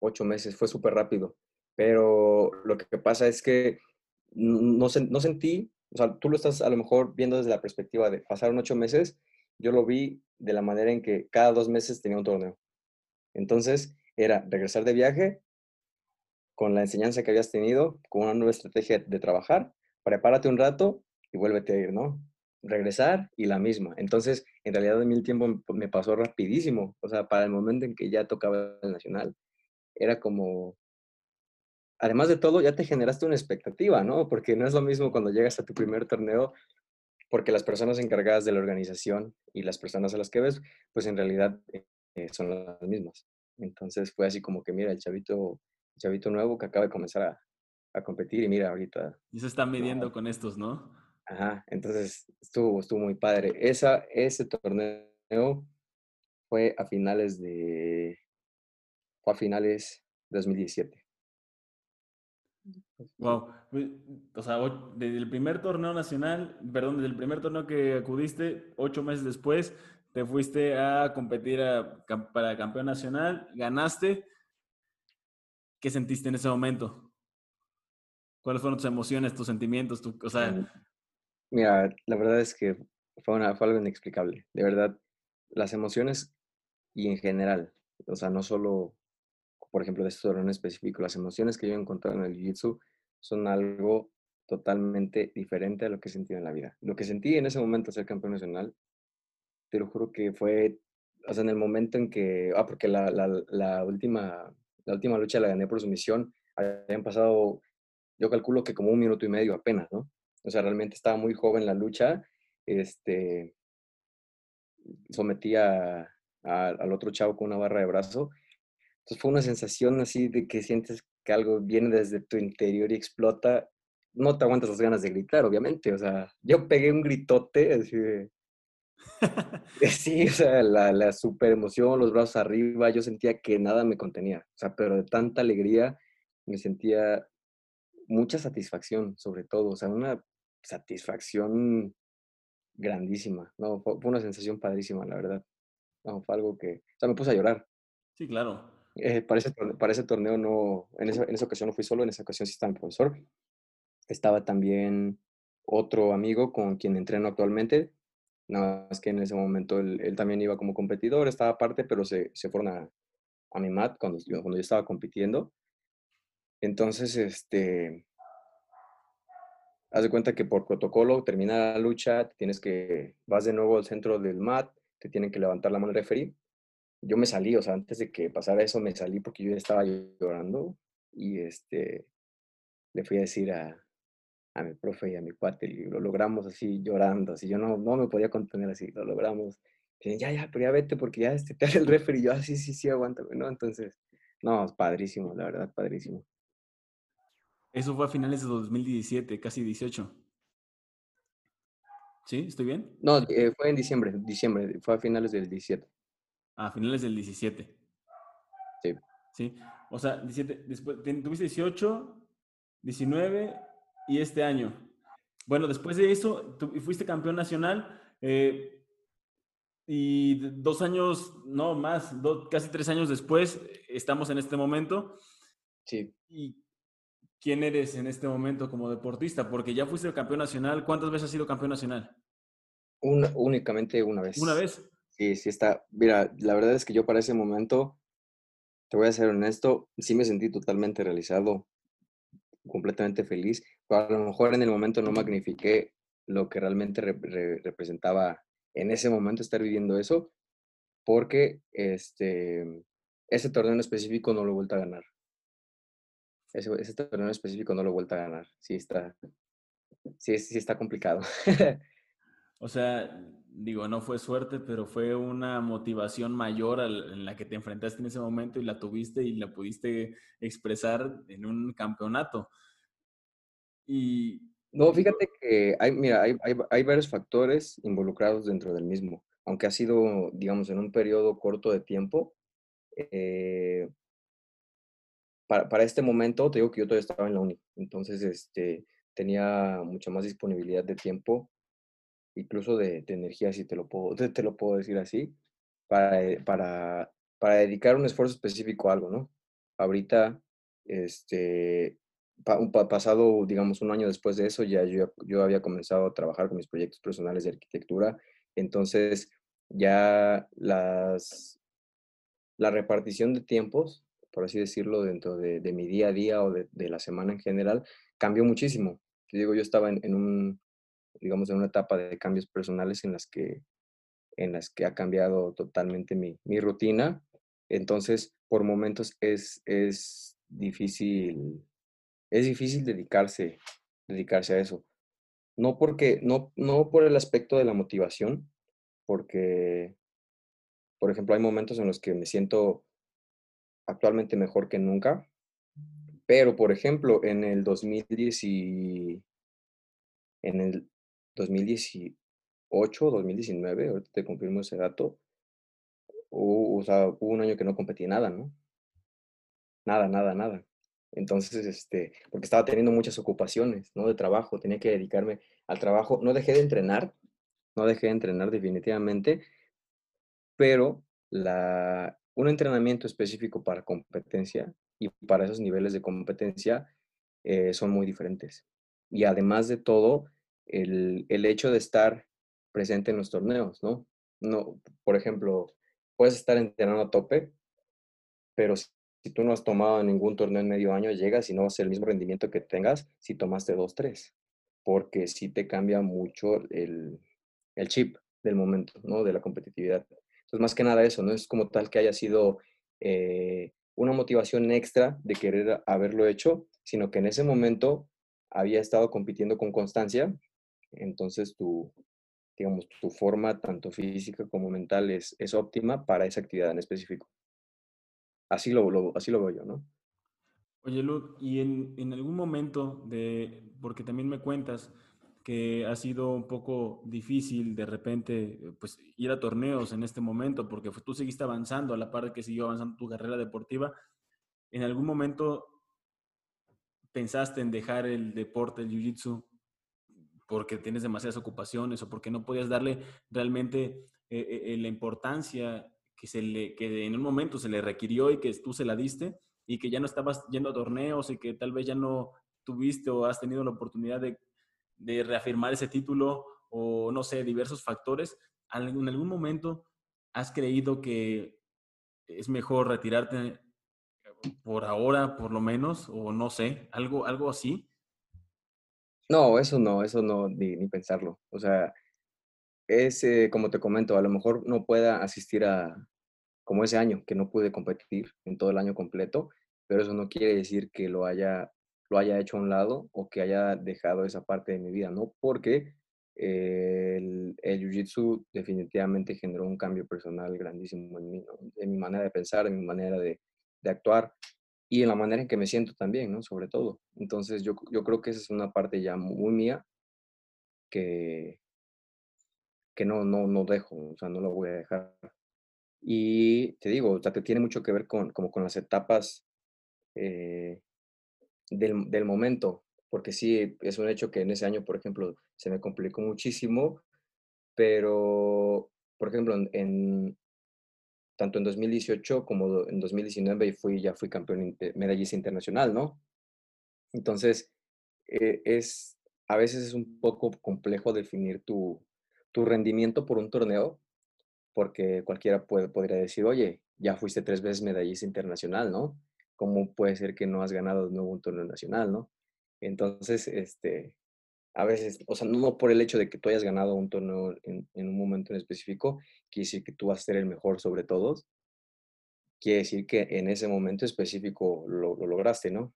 ocho meses, fue súper rápido. Pero lo que pasa es que no, no sentí, o sea, tú lo estás a lo mejor viendo desde la perspectiva de pasaron ocho meses, yo lo vi de la manera en que cada dos meses tenía un torneo. Entonces, era regresar de viaje con la enseñanza que habías tenido, con una nueva estrategia de trabajar, prepárate un rato y vuélvete a ir, ¿no? Regresar y la misma. Entonces, en realidad, a mí el tiempo me pasó rapidísimo. O sea, para el momento en que ya tocaba el nacional, era como, además de todo, ya te generaste una expectativa, ¿no? Porque no es lo mismo cuando llegas a tu primer torneo, porque las personas encargadas de la organización y las personas a las que ves, pues en realidad eh, son las mismas. Entonces fue así como que, mira, el chavito, el chavito nuevo que acaba de comenzar a, a competir y mira, ahorita... Y se está midiendo con estos, ¿no? Ajá, entonces estuvo, estuvo muy padre. Esa, ese torneo fue a finales de... Fue a finales de 2017. Wow. Pues, o sea, desde el primer torneo nacional, perdón, desde el primer torneo que acudiste, ocho meses después, te fuiste a competir para campeón nacional, ganaste. ¿Qué sentiste en ese momento? ¿Cuáles fueron tus emociones, tus sentimientos? o sea... Mira, la verdad es que fue, una, algo inexplicable. De verdad, las emociones y en general, o sea, no solo por ejemplo, de este en específico, las emociones que yo he encontrado en el Jiu-Jitsu son algo totalmente diferente a lo que he sentido en la vida. Lo que sentí en ese momento ser campeón nacional, te lo juro que fue, o sea, en el momento en que, ah, porque la última, la última lucha la gané por sumisión, habían pasado, yo calculo que como un minuto y medio apenas, ¿no? O sea, realmente estaba muy joven la lucha, este, sometía al otro chavo con una barra de brazo entonces fue una sensación así de que sientes que algo viene desde tu interior y explota. No te aguantas las ganas de gritar, obviamente. O sea, yo pegué un gritote así de... Sí, o sea, la, la super emoción, los brazos arriba, yo sentía que nada me contenía. O sea, pero de tanta alegría me sentía mucha satisfacción, sobre todo. O sea, una satisfacción grandísima. No, fue, una sensación padrísima, la verdad. No, fue algo que... O sea, me puse a llorar. Sí, claro. Eh, para, ese, para, ese, torneo no, en esa, en esa, ocasión no fui solo, en esa ocasión sí estaba mi profesor. Estaba también otro amigo con quien entreno actualmente, nada más que en ese momento él, él también iba como competidor, estaba aparte, pero se, se fueron a, a, mi mat cuando, cuando yo estaba compitiendo. Entonces, este, haz de cuenta que por protocolo termina la lucha, tienes que, vas de nuevo al centro del mat, te tienen que levantar la mano el referee yo me salí, o sea, antes de que pasara eso, me salí porque yo estaba llorando y este, le fui a decir a, a mi profe y a mi cuate, y lo logramos así llorando, así yo no, no me podía contener así, lo logramos. Y ya, ya, pero ya vete porque ya este, te el refri, y yo, así, ah, sí, sí, aguántame, ¿no? Entonces, no, es padrísimo, la verdad, padrísimo. Eso fue a finales de 2017, casi 18. ¿Sí? ¿Estoy bien? No, eh, fue en diciembre, diciembre, fue a finales del 17. A finales del 17. Sí. Sí. O sea, 17, después, tuviste 18, 19 y este año. Bueno, después de eso, tú fuiste campeón nacional eh, y dos años, no más, casi tres años después, estamos en este momento. Sí. ¿Y quién eres en este momento como deportista? Porque ya fuiste campeón nacional. ¿Cuántas veces has sido campeón nacional? Una, únicamente una vez. ¿Una vez? Sí, sí está. Mira, la verdad es que yo para ese momento, te voy a ser honesto, sí me sentí totalmente realizado, completamente feliz. Pero a lo mejor en el momento no magnifiqué lo que realmente representaba en ese momento estar viviendo eso, porque este, ese torneo en específico no lo he vuelto a ganar. Ese, ese torneo en específico no lo he vuelto a ganar. Sí está, sí, sí está complicado. o sea, digo, no fue suerte, pero fue una motivación mayor en la que te enfrentaste en ese momento y la tuviste y la pudiste expresar en un campeonato. Y no, fíjate que hay, mira, hay, hay, hay, varios factores involucrados dentro del mismo, aunque ha sido, digamos, en un periodo corto de tiempo. Eh, para, para, este momento, te digo que yo todavía estaba en la uni, entonces este, tenía mucha más disponibilidad de tiempo, incluso de, de energía, si te lo puedo, te, te, lo puedo decir así, para, eh, para, para dedicar un esfuerzo específico a algo, ¿no? Ahorita, este, pasado, digamos, un año después de eso, ya yo, yo había comenzado a trabajar con mis proyectos personales de arquitectura. Entonces, ya las, la repartición de tiempos, por así decirlo, dentro de, mi día a día o de, la semana en general, cambió muchísimo. Te digo, yo estaba en, en, un, digamos, en una etapa de cambios personales en las que, en las que ha cambiado totalmente mi, mi rutina. Entonces, por momentos es, es difícil es difícil dedicarse, dedicarse a eso. No porque, no, no por el aspecto de la motivación, porque, por ejemplo, hay momentos en los que me siento actualmente mejor que nunca, pero, por ejemplo, en el 2010 y, en el 2018, 2019, ahorita te confirmo ese dato, o sea, hubo un año que no competí nada, ¿no? Nada, nada, nada. Entonces, este, porque estaba teniendo muchas ocupaciones, ¿no? De trabajo, tenía que dedicarme al trabajo. No dejé de entrenar, no dejé de entrenar definitivamente, pero la, un entrenamiento específico para competencia y para esos niveles de competencia eh, son muy diferentes. Y además de todo, el, el hecho de estar presente en los torneos, ¿no? No, por ejemplo, puedes estar entrenando a tope, pero si tú no has tomado ningún torneo en medio año, llegas y no va a ser el mismo rendimiento que tengas si tomaste dos, tres, porque sí te cambia mucho el, el chip del momento, ¿no? De la competitividad. Entonces, más que nada eso, no es como tal que haya sido eh, una motivación extra de querer haberlo hecho, sino que en ese momento había estado compitiendo con constancia, entonces tu, digamos, tu forma, tanto física como mental, es, es óptima para esa actividad en específico. Así lo, así lo veo yo, ¿no? Oye, Luz, y en, en, algún momento de, porque también me cuentas que ha sido un poco difícil de repente pues, ir a torneos en este momento, porque tú seguiste avanzando a la par de que siguió avanzando tu carrera deportiva, ¿en algún momento pensaste en dejar el deporte, el jiu-jitsu, porque tienes demasiadas ocupaciones o porque no podías darle realmente eh, eh, la importancia que, se le, que en un momento se le requirió y que tú se la diste y que ya no estabas yendo a torneos y que tal vez ya no tuviste o has tenido la oportunidad de, de reafirmar ese título o no sé, diversos factores, ¿en algún momento has creído que es mejor retirarte por ahora, por lo menos, o no sé, algo, algo así? No, eso no, eso no, ni, pensarlo. O sea, es, eh, como te comento, a lo mejor no pueda asistir a, como ese año, que no pude competir en todo el año completo, pero eso no quiere decir que lo haya, lo haya hecho a un lado o que haya dejado esa parte de mi vida, ¿no? Porque el, el Jiu-Jitsu definitivamente generó un cambio personal grandísimo en mí, en mi manera de pensar, en mi manera de, de, actuar y en la manera en que me siento también, ¿no? Sobre todo. Entonces yo, yo creo que esa es una parte ya muy mía que, que no, no, no dejo, o sea, no lo voy a dejar. Y te digo, o sea, te tiene mucho que ver con, como con las etapas eh, del, del, momento, porque sí, es un hecho que en ese año, por ejemplo, se me complicó muchísimo, pero, por ejemplo, en, tanto en 2018 como en 2019 fui, ya fui campeón medallista internacional, ¿no? Entonces, eh, es, a veces es un poco complejo definir tu, tu rendimiento por un torneo, porque cualquiera puede, podría decir, oye, ya fuiste tres veces medallista internacional, ¿no? ¿Cómo puede ser que no has ganado de nuevo un torneo nacional, ¿no? Entonces, este, a veces, o sea, no por el hecho de que tú hayas ganado un torneo en, en un momento en específico, quiere decir que tú vas a ser el mejor sobre todos, quiere decir que en ese momento específico lo, lo lograste, ¿no?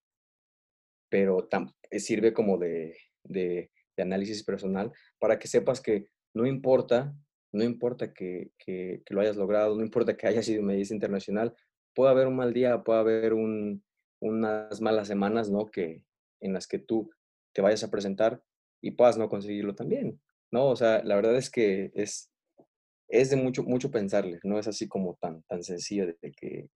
Pero eh, sirve como de, de, de, análisis personal para que sepas que no importa, no importa que, que, que, lo hayas logrado, no importa que hayas sido medista internacional, puede haber un mal día, puede haber un, unas malas semanas, ¿no? Que, en las que tú te vayas a presentar y puedas no conseguirlo también, ¿no? O sea, la verdad es que es, es de mucho, mucho pensarle, no es así como tan, tan sencillo de que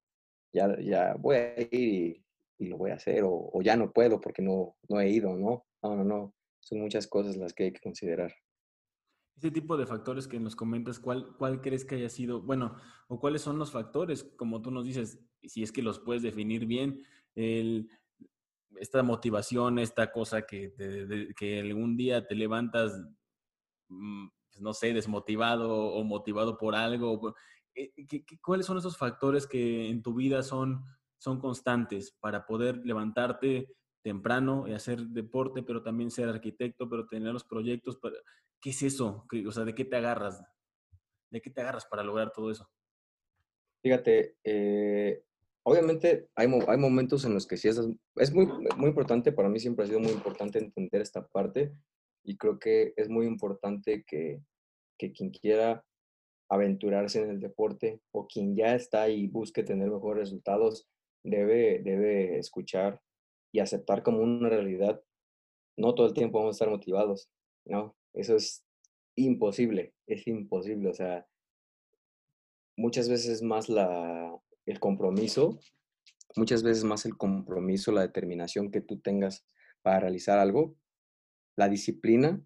ya, ya voy a ir y, y lo voy a hacer o, o, ya no puedo porque no, no he ido, ¿no? No, no, no, son muchas cosas las que hay que considerar. Ese tipo de factores que nos comentas, ¿cuál, ¿cuál crees que haya sido, bueno, o cuáles son los factores, como tú nos dices, si es que los puedes definir bien, el, esta motivación, esta cosa que, de, que algún día te levantas mm, pues, no sé, desmotivado o motivado por algo? ¿Qué, qué, cuáles son esos factores que en tu vida son, son constantes para poder levantarte temprano y hacer deporte, pero también ser arquitecto, pero tener los proyectos? Para, ¿Qué es eso? ¿Qué, o sea, ¿de qué te agarras? ¿De qué te agarras para lograr todo eso? Fíjate, eh, obviamente hay, hay, momentos en los que sí es, es muy, muy importante, para mí siempre ha sido muy importante entender esta parte y creo que es muy importante que, que quien quiera aventurarse en el deporte o quien ya está y busque tener mejores resultados debe, debe escuchar y aceptar como una realidad. No todo el tiempo vamos a estar motivados, ¿no? Eso es imposible, es imposible. O sea, muchas veces más la, el compromiso, muchas veces más el compromiso, la determinación que tú tengas para realizar algo, la disciplina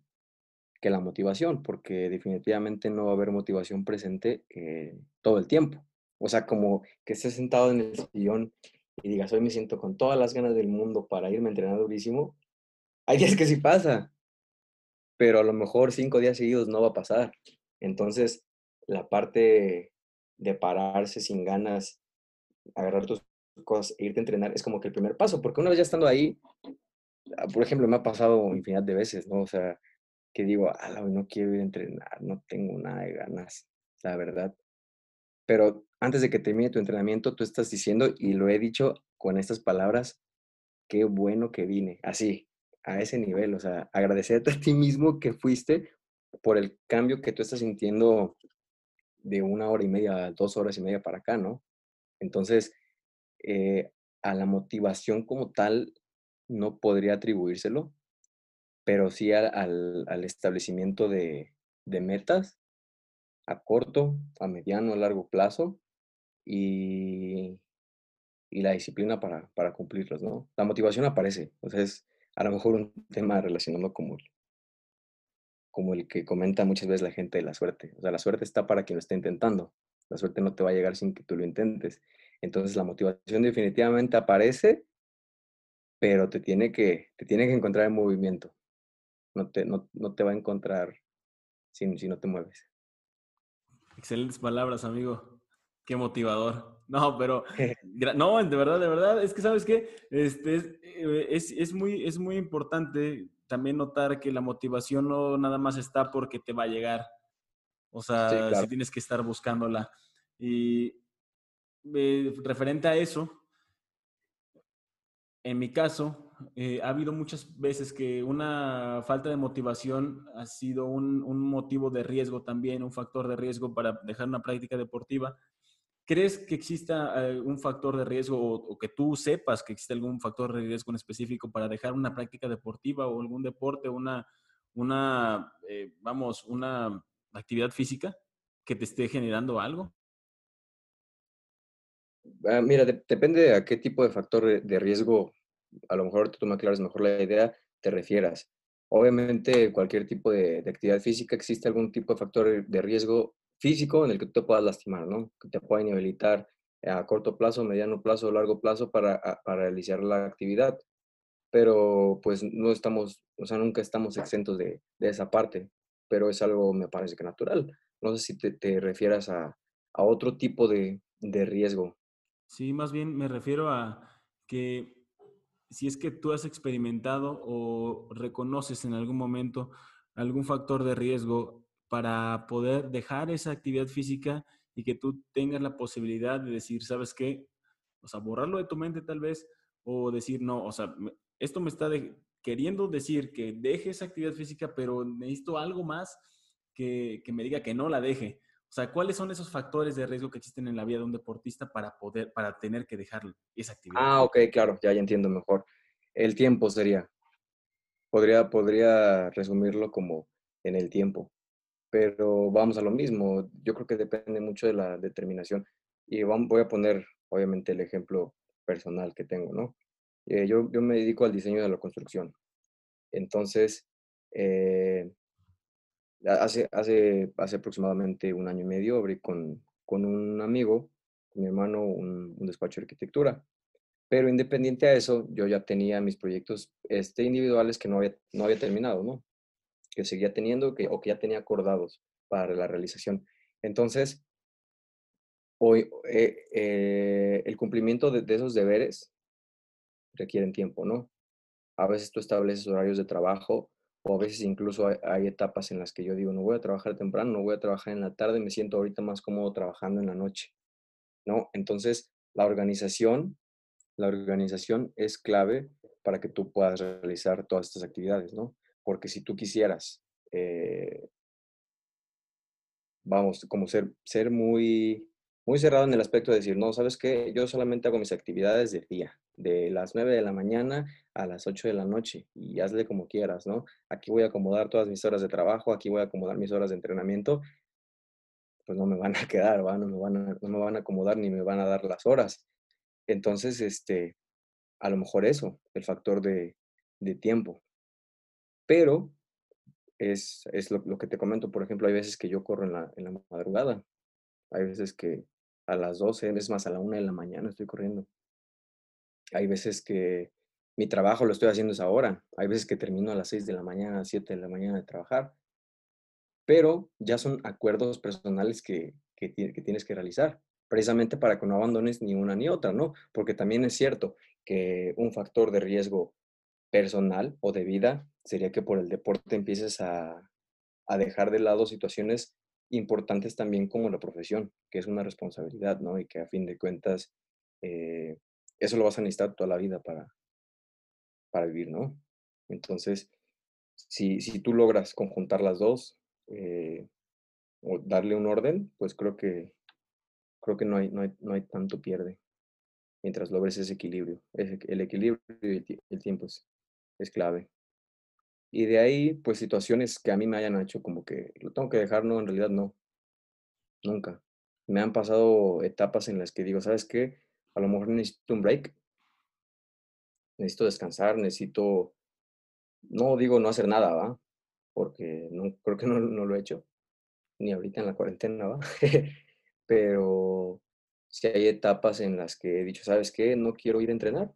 que la motivación, porque definitivamente no va a haber motivación presente eh, todo el tiempo. O sea, como que estés sentado en el sillón y digas, hoy me siento con todas las ganas del mundo para irme a entrenar durísimo. Hay días que sí pasa, pero a lo mejor cinco días seguidos no va a pasar. Entonces, la parte de pararse sin ganas, agarrar tus cosas e irte a entrenar es como que el primer paso, porque una vez ya estando ahí, Ah, por ejemplo, me ha pasado infinidad de veces, ¿no? O sea, que digo, ah, no quiero ir a entrenar, no tengo nada de ganas, la verdad. Pero antes de que termine tu entrenamiento, tú estás diciendo, y lo he dicho con estas palabras, qué bueno que vine, así, a ese nivel, o sea, agradecerte a ti mismo que fuiste por el cambio que tú estás sintiendo de una hora y media, dos horas y media para acá, ¿no? Entonces, eh, a la motivación como tal, no podría atribuírselo, pero sí al, al establecimiento de, de, metas a corto, a mediano, a largo plazo y, y la disciplina para, para cumplirlos, ¿no? La motivación aparece, o sea, es a lo mejor un tema relacionado como el, como el que comenta muchas veces la gente de la suerte. O sea, la suerte está para quien lo está intentando. La suerte no te va a llegar sin que tú lo intentes. Entonces, la motivación definitivamente aparece pero te tiene que, te tiene que encontrar en movimiento. No te, no, no te va a encontrar si, si no te mueves. Excelentes palabras, amigo. Qué motivador. No, pero no, de verdad, de verdad, es que sabes qué, este, eh, es, es, muy, es muy importante también notar que la motivación no nada más está porque te va a llegar. O sea, sí, claro. si tienes que estar buscándola. Y eh, referente a eso, en mi caso, eh, ha habido muchas veces que una falta de motivación ha sido un, un, motivo de riesgo también, un factor de riesgo para dejar una práctica deportiva. ¿Crees que exista un factor de riesgo o, que tú sepas que existe algún factor de riesgo en específico para dejar una práctica deportiva o algún deporte, una, una eh, vamos, una actividad física que te esté generando algo? Ah, mira, de, depende a qué tipo de factor de, riesgo, a lo mejor tú me aclaras mejor la idea, te refieras. Obviamente, cualquier tipo de, actividad física existe algún tipo de factor de riesgo físico en el que tú te puedas lastimar, ¿no? Que te pueda inhabilitar a corto plazo, mediano plazo largo plazo para, para realizar la actividad. Pero pues no estamos, o sea, nunca estamos exentos de, de esa parte, pero es algo, me parece que natural. No sé si te, te refieras a, a otro tipo de, de riesgo. Sí, más bien me refiero a que si es que tú has experimentado o reconoces en algún momento algún factor de riesgo para poder dejar esa actividad física y que tú tengas la posibilidad de decir, ¿sabes qué? O sea, borrarlo de tu mente tal vez o decir, no, o sea, esto me está queriendo decir que deje esa actividad física, pero necesito algo más que, que me diga que no la deje. O sea, ¿cuáles son esos factores de riesgo que existen en la vida de un deportista para poder, para tener que dejar esa actividad? Ah, ok, claro, ya, ya entiendo mejor. El tiempo sería. Podría, podría resumirlo como en el tiempo. Pero vamos a lo mismo. Yo creo que depende mucho de la determinación. Y voy a poner, obviamente, el ejemplo personal que tengo, ¿no? Eh, yo, yo me dedico al diseño de la construcción. Entonces, eh, Hace, hace, hace aproximadamente un año y medio abrí con, con un amigo, mi hermano, un, despacho de arquitectura. Pero independiente a eso, yo ya tenía mis proyectos este, individuales que no había, no había terminado, ¿no? Que seguía teniendo que, o que ya tenía acordados para la realización. Entonces, hoy eh, eh, el cumplimiento de, esos deberes requieren tiempo, ¿no? A veces tú estableces horarios de trabajo o a veces incluso hay, etapas en las que yo digo, no voy a trabajar temprano, no voy a trabajar en la tarde, me siento ahorita más cómodo trabajando en la noche, ¿no? Entonces, la organización, la organización es clave para que tú puedas realizar todas estas actividades, ¿no? Porque si tú quisieras, eh, vamos, como ser, ser muy muy cerrado en el aspecto de decir, no, ¿sabes qué? Yo solamente hago mis actividades de día, de las 9 de la mañana a las 8 de la noche y hazle como quieras, ¿no? Aquí voy a acomodar todas mis horas de trabajo, aquí voy a acomodar mis horas de entrenamiento, pues no me van a quedar. No, me van a, no me van a acomodar ni me van a dar las horas. Entonces, este, a lo mejor eso, el factor de, de tiempo. Pero es, es lo, que te comento, por ejemplo, hay veces que yo corro en la, en la madrugada, hay veces que a las 12, es más, a la 1 de la mañana estoy corriendo. Hay veces que mi trabajo lo estoy haciendo esa hora. Hay veces que termino a las 6 de la mañana, a las 7 de la mañana de trabajar. Pero ya son acuerdos personales que, que tienes que realizar, precisamente para que no abandones ni una ni otra, ¿no? Porque también es cierto que un factor de riesgo personal o de vida sería que por el deporte empieces a, a dejar de lado situaciones importantes también como la profesión, que es una responsabilidad, ¿no? Y que a fin de cuentas, eh, eso lo vas a necesitar toda la vida para, para vivir, ¿no? Entonces, si, si tú logras conjuntar las dos eh, o darle un orden, pues creo que, creo que no, hay, no, hay, no hay tanto pierde mientras logres ese equilibrio. El equilibrio y el tiempo es, es clave. Y de ahí, pues situaciones que a mí me hayan hecho como que lo tengo que dejar, no, en realidad no. Nunca. Me han pasado etapas en las que digo, ¿sabes qué? A lo mejor necesito un break. Necesito descansar, necesito, no digo no hacer nada, ¿va? Porque no, creo que no, no lo he hecho, ni ahorita en la cuarentena, ¿va? Pero si hay etapas en las que he dicho, ¿sabes qué? No quiero ir a entrenar.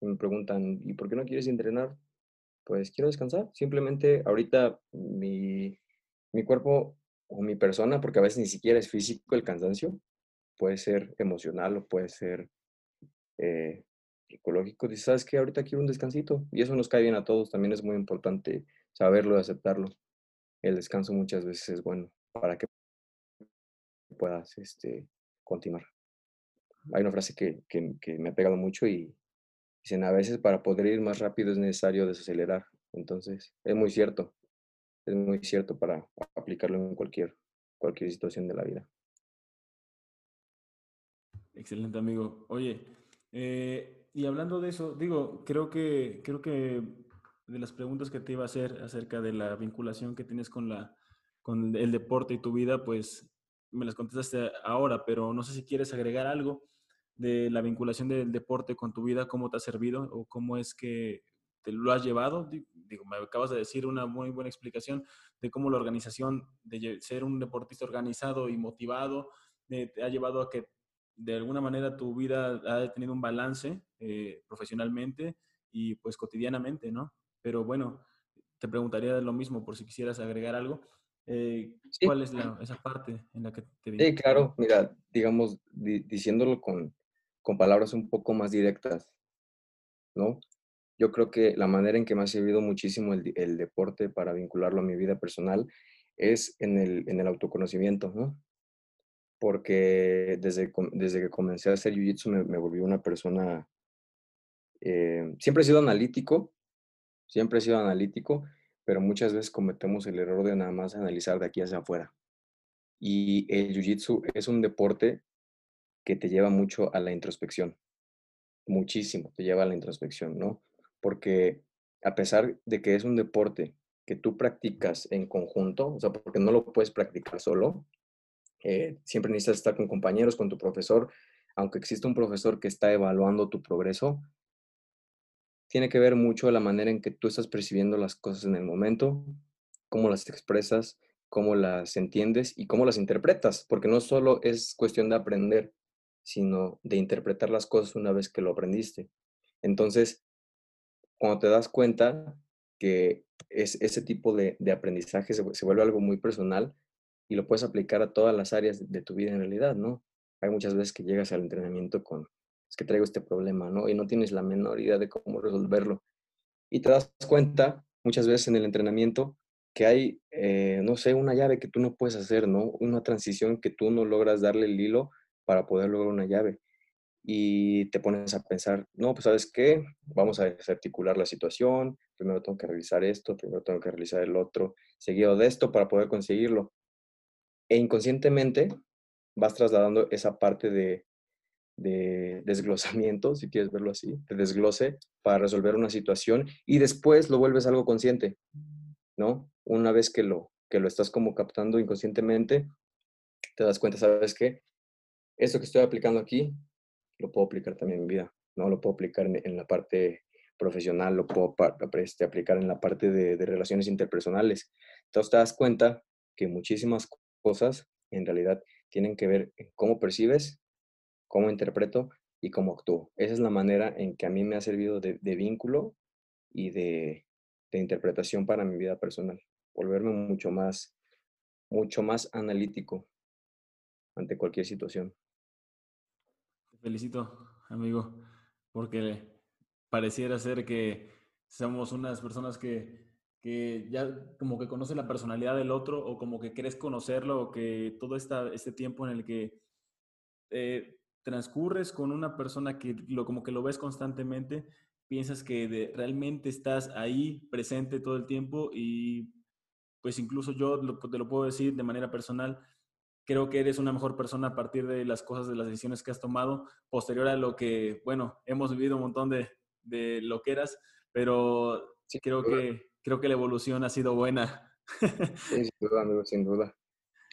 Me preguntan, ¿y por qué no quieres entrenar? pues quiero descansar. Simplemente ahorita mi, mi cuerpo o mi persona, porque a veces ni siquiera es físico el cansancio, puede ser emocional o puede ser eh, psicológico. Dices, ¿sabes qué? Ahorita quiero un descansito. Y eso nos cae bien a todos. También es muy importante saberlo y aceptarlo. El descanso muchas veces es bueno para que puedas este, continuar. Hay una frase que, que me ha pegado mucho y, A veces para poder ir más rápido es necesario desacelerar. Entonces, es muy cierto. Es muy cierto para aplicarlo en cualquier, cualquier situación de la vida. Excelente, amigo. Oye, eh, y hablando de eso, digo, creo que, creo que de las preguntas que te iba a hacer acerca de la vinculación que tienes con, la, con el deporte y tu vida, pues me las contestaste ahora, pero no sé si quieres agregar algo de la vinculación del deporte con tu vida, cómo te ha servido o cómo es que te lo has llevado. Digo, me acabas de decir una muy buena explicación de cómo la organización de ser un deportista organizado y motivado eh, te ha llevado a que de alguna manera tu vida ha tenido un balance eh, profesionalmente y pues cotidianamente, ¿no? Pero bueno, te preguntaría lo mismo por si quisieras agregar algo. Eh, ¿Cuál es la, esa parte en la que te Sí, claro, mira, digamos, diciéndolo con, con palabras un poco más directas, ¿no? Yo creo que la manera en que me ha servido muchísimo el, deporte para vincularlo a mi vida personal es en el, en el autoconocimiento, ¿no? Porque desde, desde que comencé a hacer Jiu-Jitsu me, me volví una persona, eh, siempre he sido analítico, siempre he sido analítico, pero muchas veces cometemos el error de nada más analizar de aquí hacia afuera. Y el Jiu-Jitsu es un deporte que te lleva mucho a la introspección, muchísimo, te lleva a la introspección, ¿no? Porque a pesar de que es un deporte que tú practicas en conjunto, o sea, porque no lo puedes practicar solo, eh, siempre necesitas estar con compañeros, con tu profesor, aunque exista un profesor que está evaluando tu progreso, tiene que ver mucho la manera en que tú estás percibiendo las cosas en el momento, cómo las expresas, cómo las entiendes y cómo las interpretas, porque no solo es cuestión de aprender, sino de interpretar las cosas una vez que lo aprendiste. Entonces, cuando te das cuenta que es, ese tipo de, aprendizaje se, vuelve algo muy personal y lo puedes aplicar a todas las áreas de tu vida en realidad, ¿no? Hay muchas veces que llegas al entrenamiento con, es que traigo este problema, ¿no? Y no tienes la menor idea de cómo resolverlo. Y te das cuenta muchas veces en el entrenamiento que hay, eh, no sé, una llave que tú no puedes hacer, ¿no? Una transición que tú no logras darle el hilo para poder lograr una llave. Y te pones a pensar, no, pues sabes qué, vamos a desarticular la situación, primero tengo que realizar esto, primero tengo que realizar el otro, seguido de esto para poder conseguirlo. E inconscientemente vas trasladando esa parte de, de desglosamiento, si quieres verlo así, de desglose para resolver una situación y después lo vuelves algo consciente, ¿no? Una vez que lo, que lo estás como captando inconscientemente, te das cuenta, ¿sabes qué? Esto que estoy aplicando aquí, lo puedo aplicar también en vida, ¿no? Lo puedo aplicar en, la parte profesional, lo puedo este, aplicar en la parte de, de relaciones interpersonales. Entonces te das cuenta que muchísimas cosas en realidad tienen que ver en cómo percibes cómo interpreto y cómo actúo. Esa es la manera en que a mí me ha servido de, vínculo y de, interpretación para mi vida personal. Volverme mucho más, mucho más analítico ante cualquier situación. Felicito, amigo, porque pareciera ser que somos unas personas que, que ya como que conocen la personalidad del otro o como que quieres conocerlo o que todo esta, este tiempo en el que eh, transcurres con una persona que lo, como que lo ves constantemente, piensas que realmente estás ahí presente todo el tiempo y pues incluso yo te lo puedo decir de manera personal, creo que eres una mejor persona a partir de las cosas, de las decisiones que has tomado, posterior a lo que, bueno, hemos vivido un montón de, de lo que eras, pero creo, que, creo que la evolución ha sido buena. Sí, sin duda, amigo, sin duda.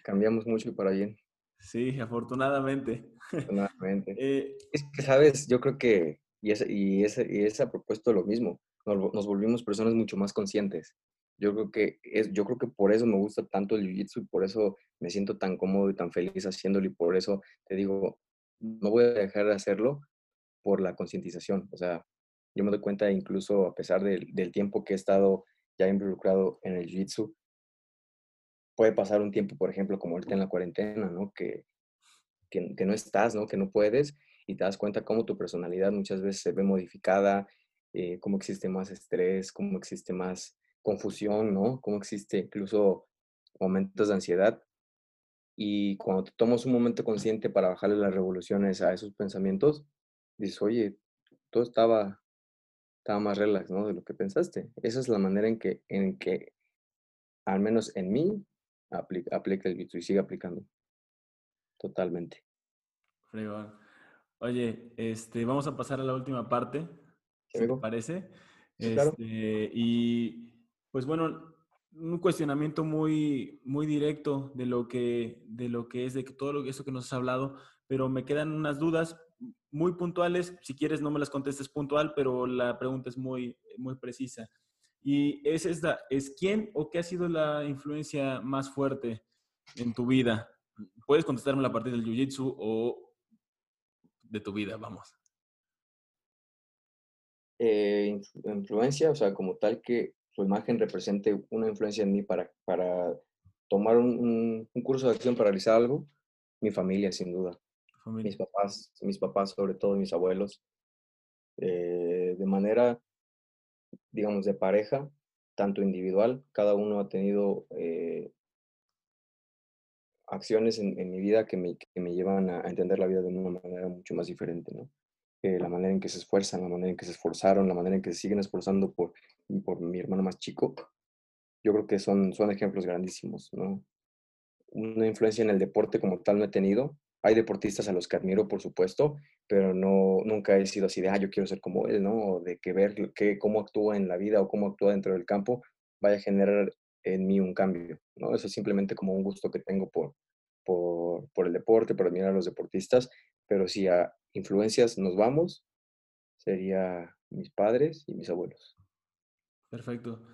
Cambiamos mucho y para bien. Sí, afortunadamente. Afortunadamente. Eh, es que, ¿sabes? Yo creo que, y ese, y ese, y ese ha propuesto lo mismo, nos, volvimos personas mucho más conscientes. Yo creo que es, yo creo que por eso me gusta tanto el jiu-jitsu y por eso me siento tan cómodo y tan feliz haciéndolo y por eso te digo, no voy a dejar de hacerlo por la concientización. O sea, yo me doy cuenta incluso a pesar del, del tiempo que he estado ya involucrado en el jiu-jitsu, puede pasar un tiempo, por ejemplo, como ahorita en la cuarentena, ¿no? Que, que, no estás, ¿no? Que no puedes y te das cuenta cómo tu personalidad muchas veces se ve modificada, eh, cómo existe más estrés, cómo existe más confusión, ¿no? Cómo existe incluso momentos de ansiedad. Y cuando te tomas un momento consciente para bajarle las revoluciones a esos pensamientos, dices, oye, todo estaba, estaba más relax, ¿no? De lo que pensaste. Esa es la manera en que, en que al menos en mí, aplica, aplica el Bitsu y sigue aplicando. Totalmente. Oye, este, vamos a pasar a la última parte, si te parece. Este, y pues bueno, un cuestionamiento muy, muy directo de lo que, de lo que es, de todo lo, eso que nos has hablado, pero me quedan unas dudas muy puntuales. Si quieres, no me las contestes puntual, pero la pregunta es muy, muy precisa. Y es esta, ¿es quién o qué ha sido la influencia más fuerte en tu vida? Puedes contestarme a partir del Jiu-Jitsu o de tu vida, vamos. Eh, influencia, o sea, como tal que su imagen represente una influencia en mí para, para tomar un, curso de acción para realizar algo, mi familia, sin duda. Mis papás, mis papás sobre todo, mis abuelos. Eh, de manera, digamos, de pareja, tanto individual, cada uno ha tenido eh, acciones en, mi vida que me, que me llevan a, entender la vida de una manera mucho más diferente, ¿no? La manera en que se esfuerzan, la manera en que se esforzaron, la manera en que se siguen esforzando por, por mi hermano más chico, yo creo que son, son ejemplos grandísimos, ¿no? Una influencia en el deporte como tal no he tenido. Hay deportistas a los que admiro, por supuesto, pero no, nunca he sido así de, ah, yo quiero ser como él, ¿no? O de que ver que, cómo actúa en la vida o cómo actúa dentro del campo vaya a generar en mí un cambio, ¿no? Eso es simplemente como un gusto que tengo por, por, por el deporte, por admirar a los deportistas, pero si a influencias nos vamos, sería mis padres y mis abuelos. Perfecto.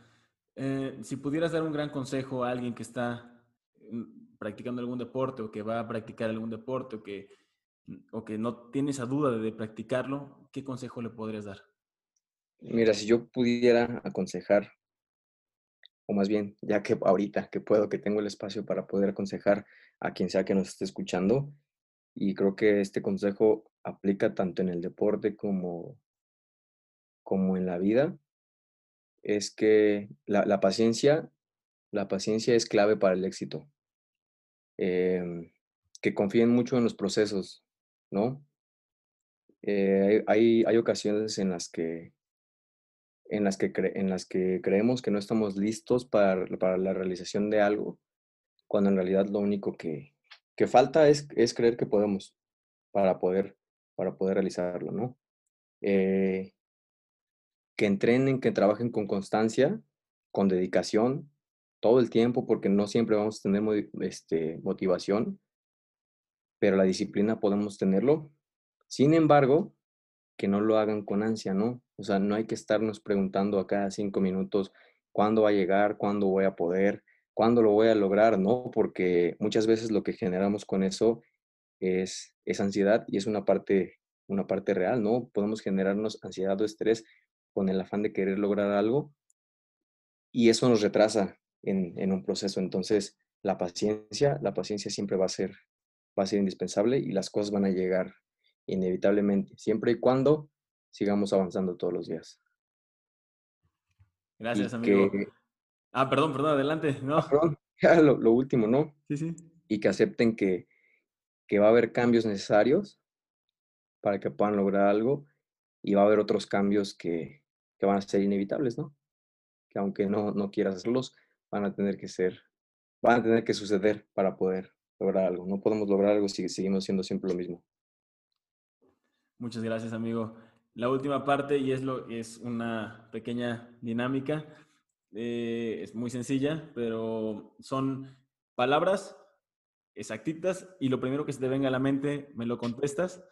Eh, si pudieras dar un gran consejo a alguien que está mm, practicando algún deporte o que va a practicar algún deporte o que, o que no tiene esa duda de, de practicarlo, ¿qué consejo le podrías dar? Mira, si yo pudiera aconsejar, o más bien, ya que ahorita que puedo, que tengo el espacio para poder aconsejar a quien sea que nos esté escuchando, y creo que este consejo aplica tanto en el deporte como, como en la vida, es que la, paciencia, la paciencia es clave para el éxito. Em, que confíen mucho en los procesos, ¿no? Eh, hay, hay ocasiones en las que en las que, en las que creemos que no estamos listos para, para, la realización de algo, cuando en realidad lo único que, que falta es, es, creer que podemos para poder, para poder realizarlo, ¿no? Eh, que entrenen, que trabajen con constancia, con dedicación, todo el tiempo, porque no siempre vamos a tener este, motivación, pero la disciplina podemos tenerlo. Sin embargo, que no lo hagan con ansia, ¿no? O sea, no hay que estarnos preguntando a cada cinco minutos cuándo va a llegar, cuándo voy a poder, cuándo lo voy a lograr, ¿no? Porque muchas veces lo que generamos con eso es, es ansiedad y es una parte, una parte real, ¿no? Podemos generarnos ansiedad o estrés con el afán de querer lograr algo y eso nos retrasa en, un proceso. Entonces, la paciencia, la paciencia siempre va a ser, va a ser indispensable y las cosas van a llegar inevitablemente, siempre y cuando sigamos avanzando todos los días. Gracias, amigo. Ah, perdón, perdón, adelante. No. Ah, perdón, lo, lo, último, ¿no? Sí, sí. Y que acepten que, que va a haber cambios necesarios para que puedan lograr algo y va a haber otros cambios que, van a ser inevitables, ¿no? Que aunque no, no quieras hacerlos, van a tener que ser, van a tener que suceder para poder lograr algo. No podemos lograr algo si seguimos siendo siempre lo mismo. Muchas gracias, amigo. La última parte, y es, lo, es una pequeña dinámica, eh, es muy sencilla, pero son palabras exactitas y lo primero que se te venga a la mente me lo contestas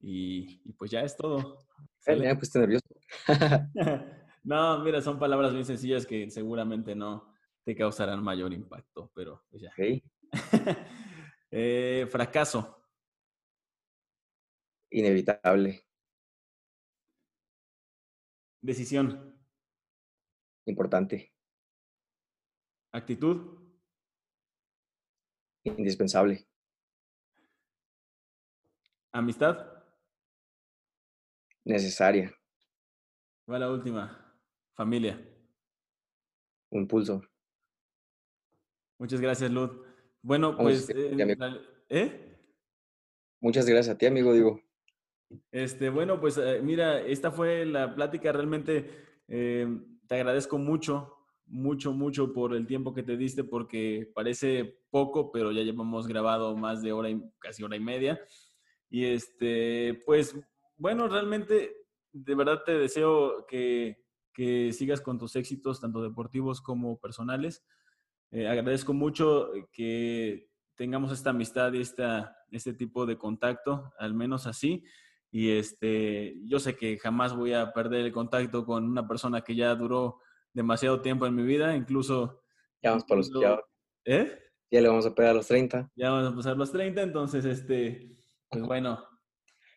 y, y pues ya es todo. Ya pues nervioso. no, mira, son palabras muy sencillas que seguramente no te causarán mayor impacto, pero pues ya. Eh, fracaso. Inevitable. Decisión. Importante. Actitud. Indispensable. Amistad necesaria. Va la última. Familia. Un pulso. Muchas gracias, Luz. Bueno, pues... Eh, ¿eh? Muchas gracias a ti, amigo, digo. Este, bueno, pues eh, mira, esta fue la plática. Realmente te agradezco mucho, mucho, mucho por el tiempo que te diste, porque parece poco, pero ya llevamos grabado más de hora y casi hora y media. Y este, pues bueno, realmente, de verdad te deseo que, sigas con tus éxitos, tanto deportivos como personales. Eh, agradezco mucho que tengamos esta amistad y esta, este tipo de contacto, al menos así. Y este, yo sé que jamás voy a perder el contacto con una persona que ya duró demasiado tiempo en mi vida, incluso... Ya vamos por los... Ya, ¿Eh? Ya le vamos a pegar a los 30. Ya vamos a pasar los 30, entonces, este, pues bueno,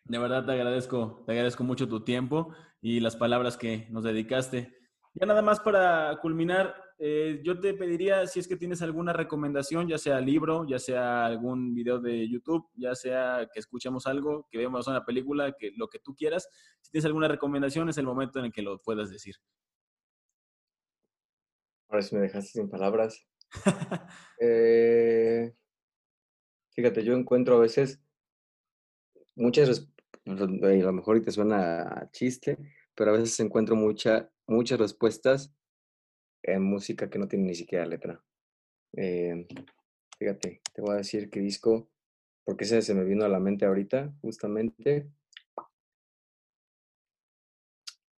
de verdad te agradezco, te agradezco mucho tu tiempo y las palabras que nos dedicaste. Ya nada más para culminar, eh, yo te pediría si es que tienes alguna recomendación, ya sea libro, ya sea algún video de YouTube, ya sea que escuchemos algo, que veamos una película, que lo que tú quieras. Si tienes alguna recomendación, es el momento en el que lo puedas decir. Ahora sí me dejaste sin palabras. Eh, fíjate, yo encuentro a veces muchas, a lo mejor te suena chiste, pero a veces encuentro mucha, muchas respuestas en música que no tiene ni siquiera letra. Eh, fíjate, te voy a decir qué disco, porque ese se me vino a la mente ahorita, justamente.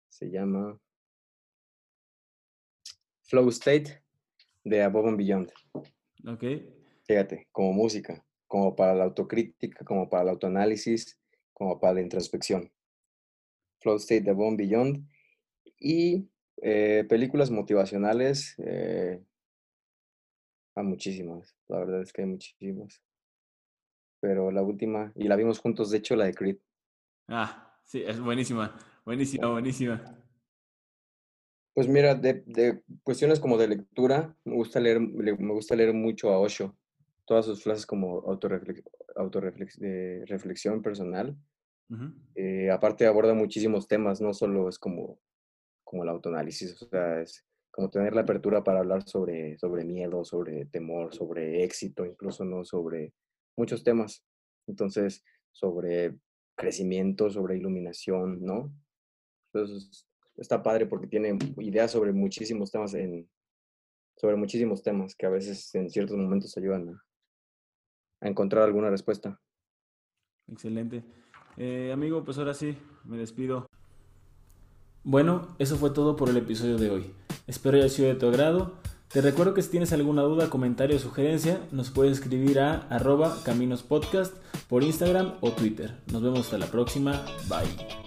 Se llama Flow State de Above and Beyond. Ok. Fíjate, como música, como para la autocrítica, como para el autoanálisis, como para la introspección. Flow State de Above and Beyond. Y eh, películas motivacionales, eh, hay muchísimas, la verdad es que hay muchísimas. Pero la última, y la vimos juntos, de hecho, la de Creed. Ah, sí, es buenísima, buenísima, buenísima. Pues mira, de, cuestiones como de lectura, me gusta leer, me gusta leer mucho a Osho. Todas sus frases como autorreflexión de reflexión personal. Eh, aparte aborda muchísimos temas, no solo es como como el autoanálisis, o sea, es como tener la apertura para hablar sobre, sobre miedo, sobre temor, sobre éxito, incluso no sobre muchos temas. Entonces, sobre crecimiento, sobre iluminación, ¿no? Entonces, está padre porque tiene ideas sobre muchísimos temas, en, sobre muchísimos temas que a veces en ciertos momentos ayudan a, encontrar alguna respuesta. Excelente. Eh, amigo, pues ahora sí, me despido. Bueno, eso fue todo por el episodio de hoy. Espero haya sido de tu agrado. Te recuerdo que si tienes alguna duda, comentario o sugerencia, nos puedes escribir a arroba caminospodcast por Instagram o Twitter. Nos vemos hasta la próxima. Bye.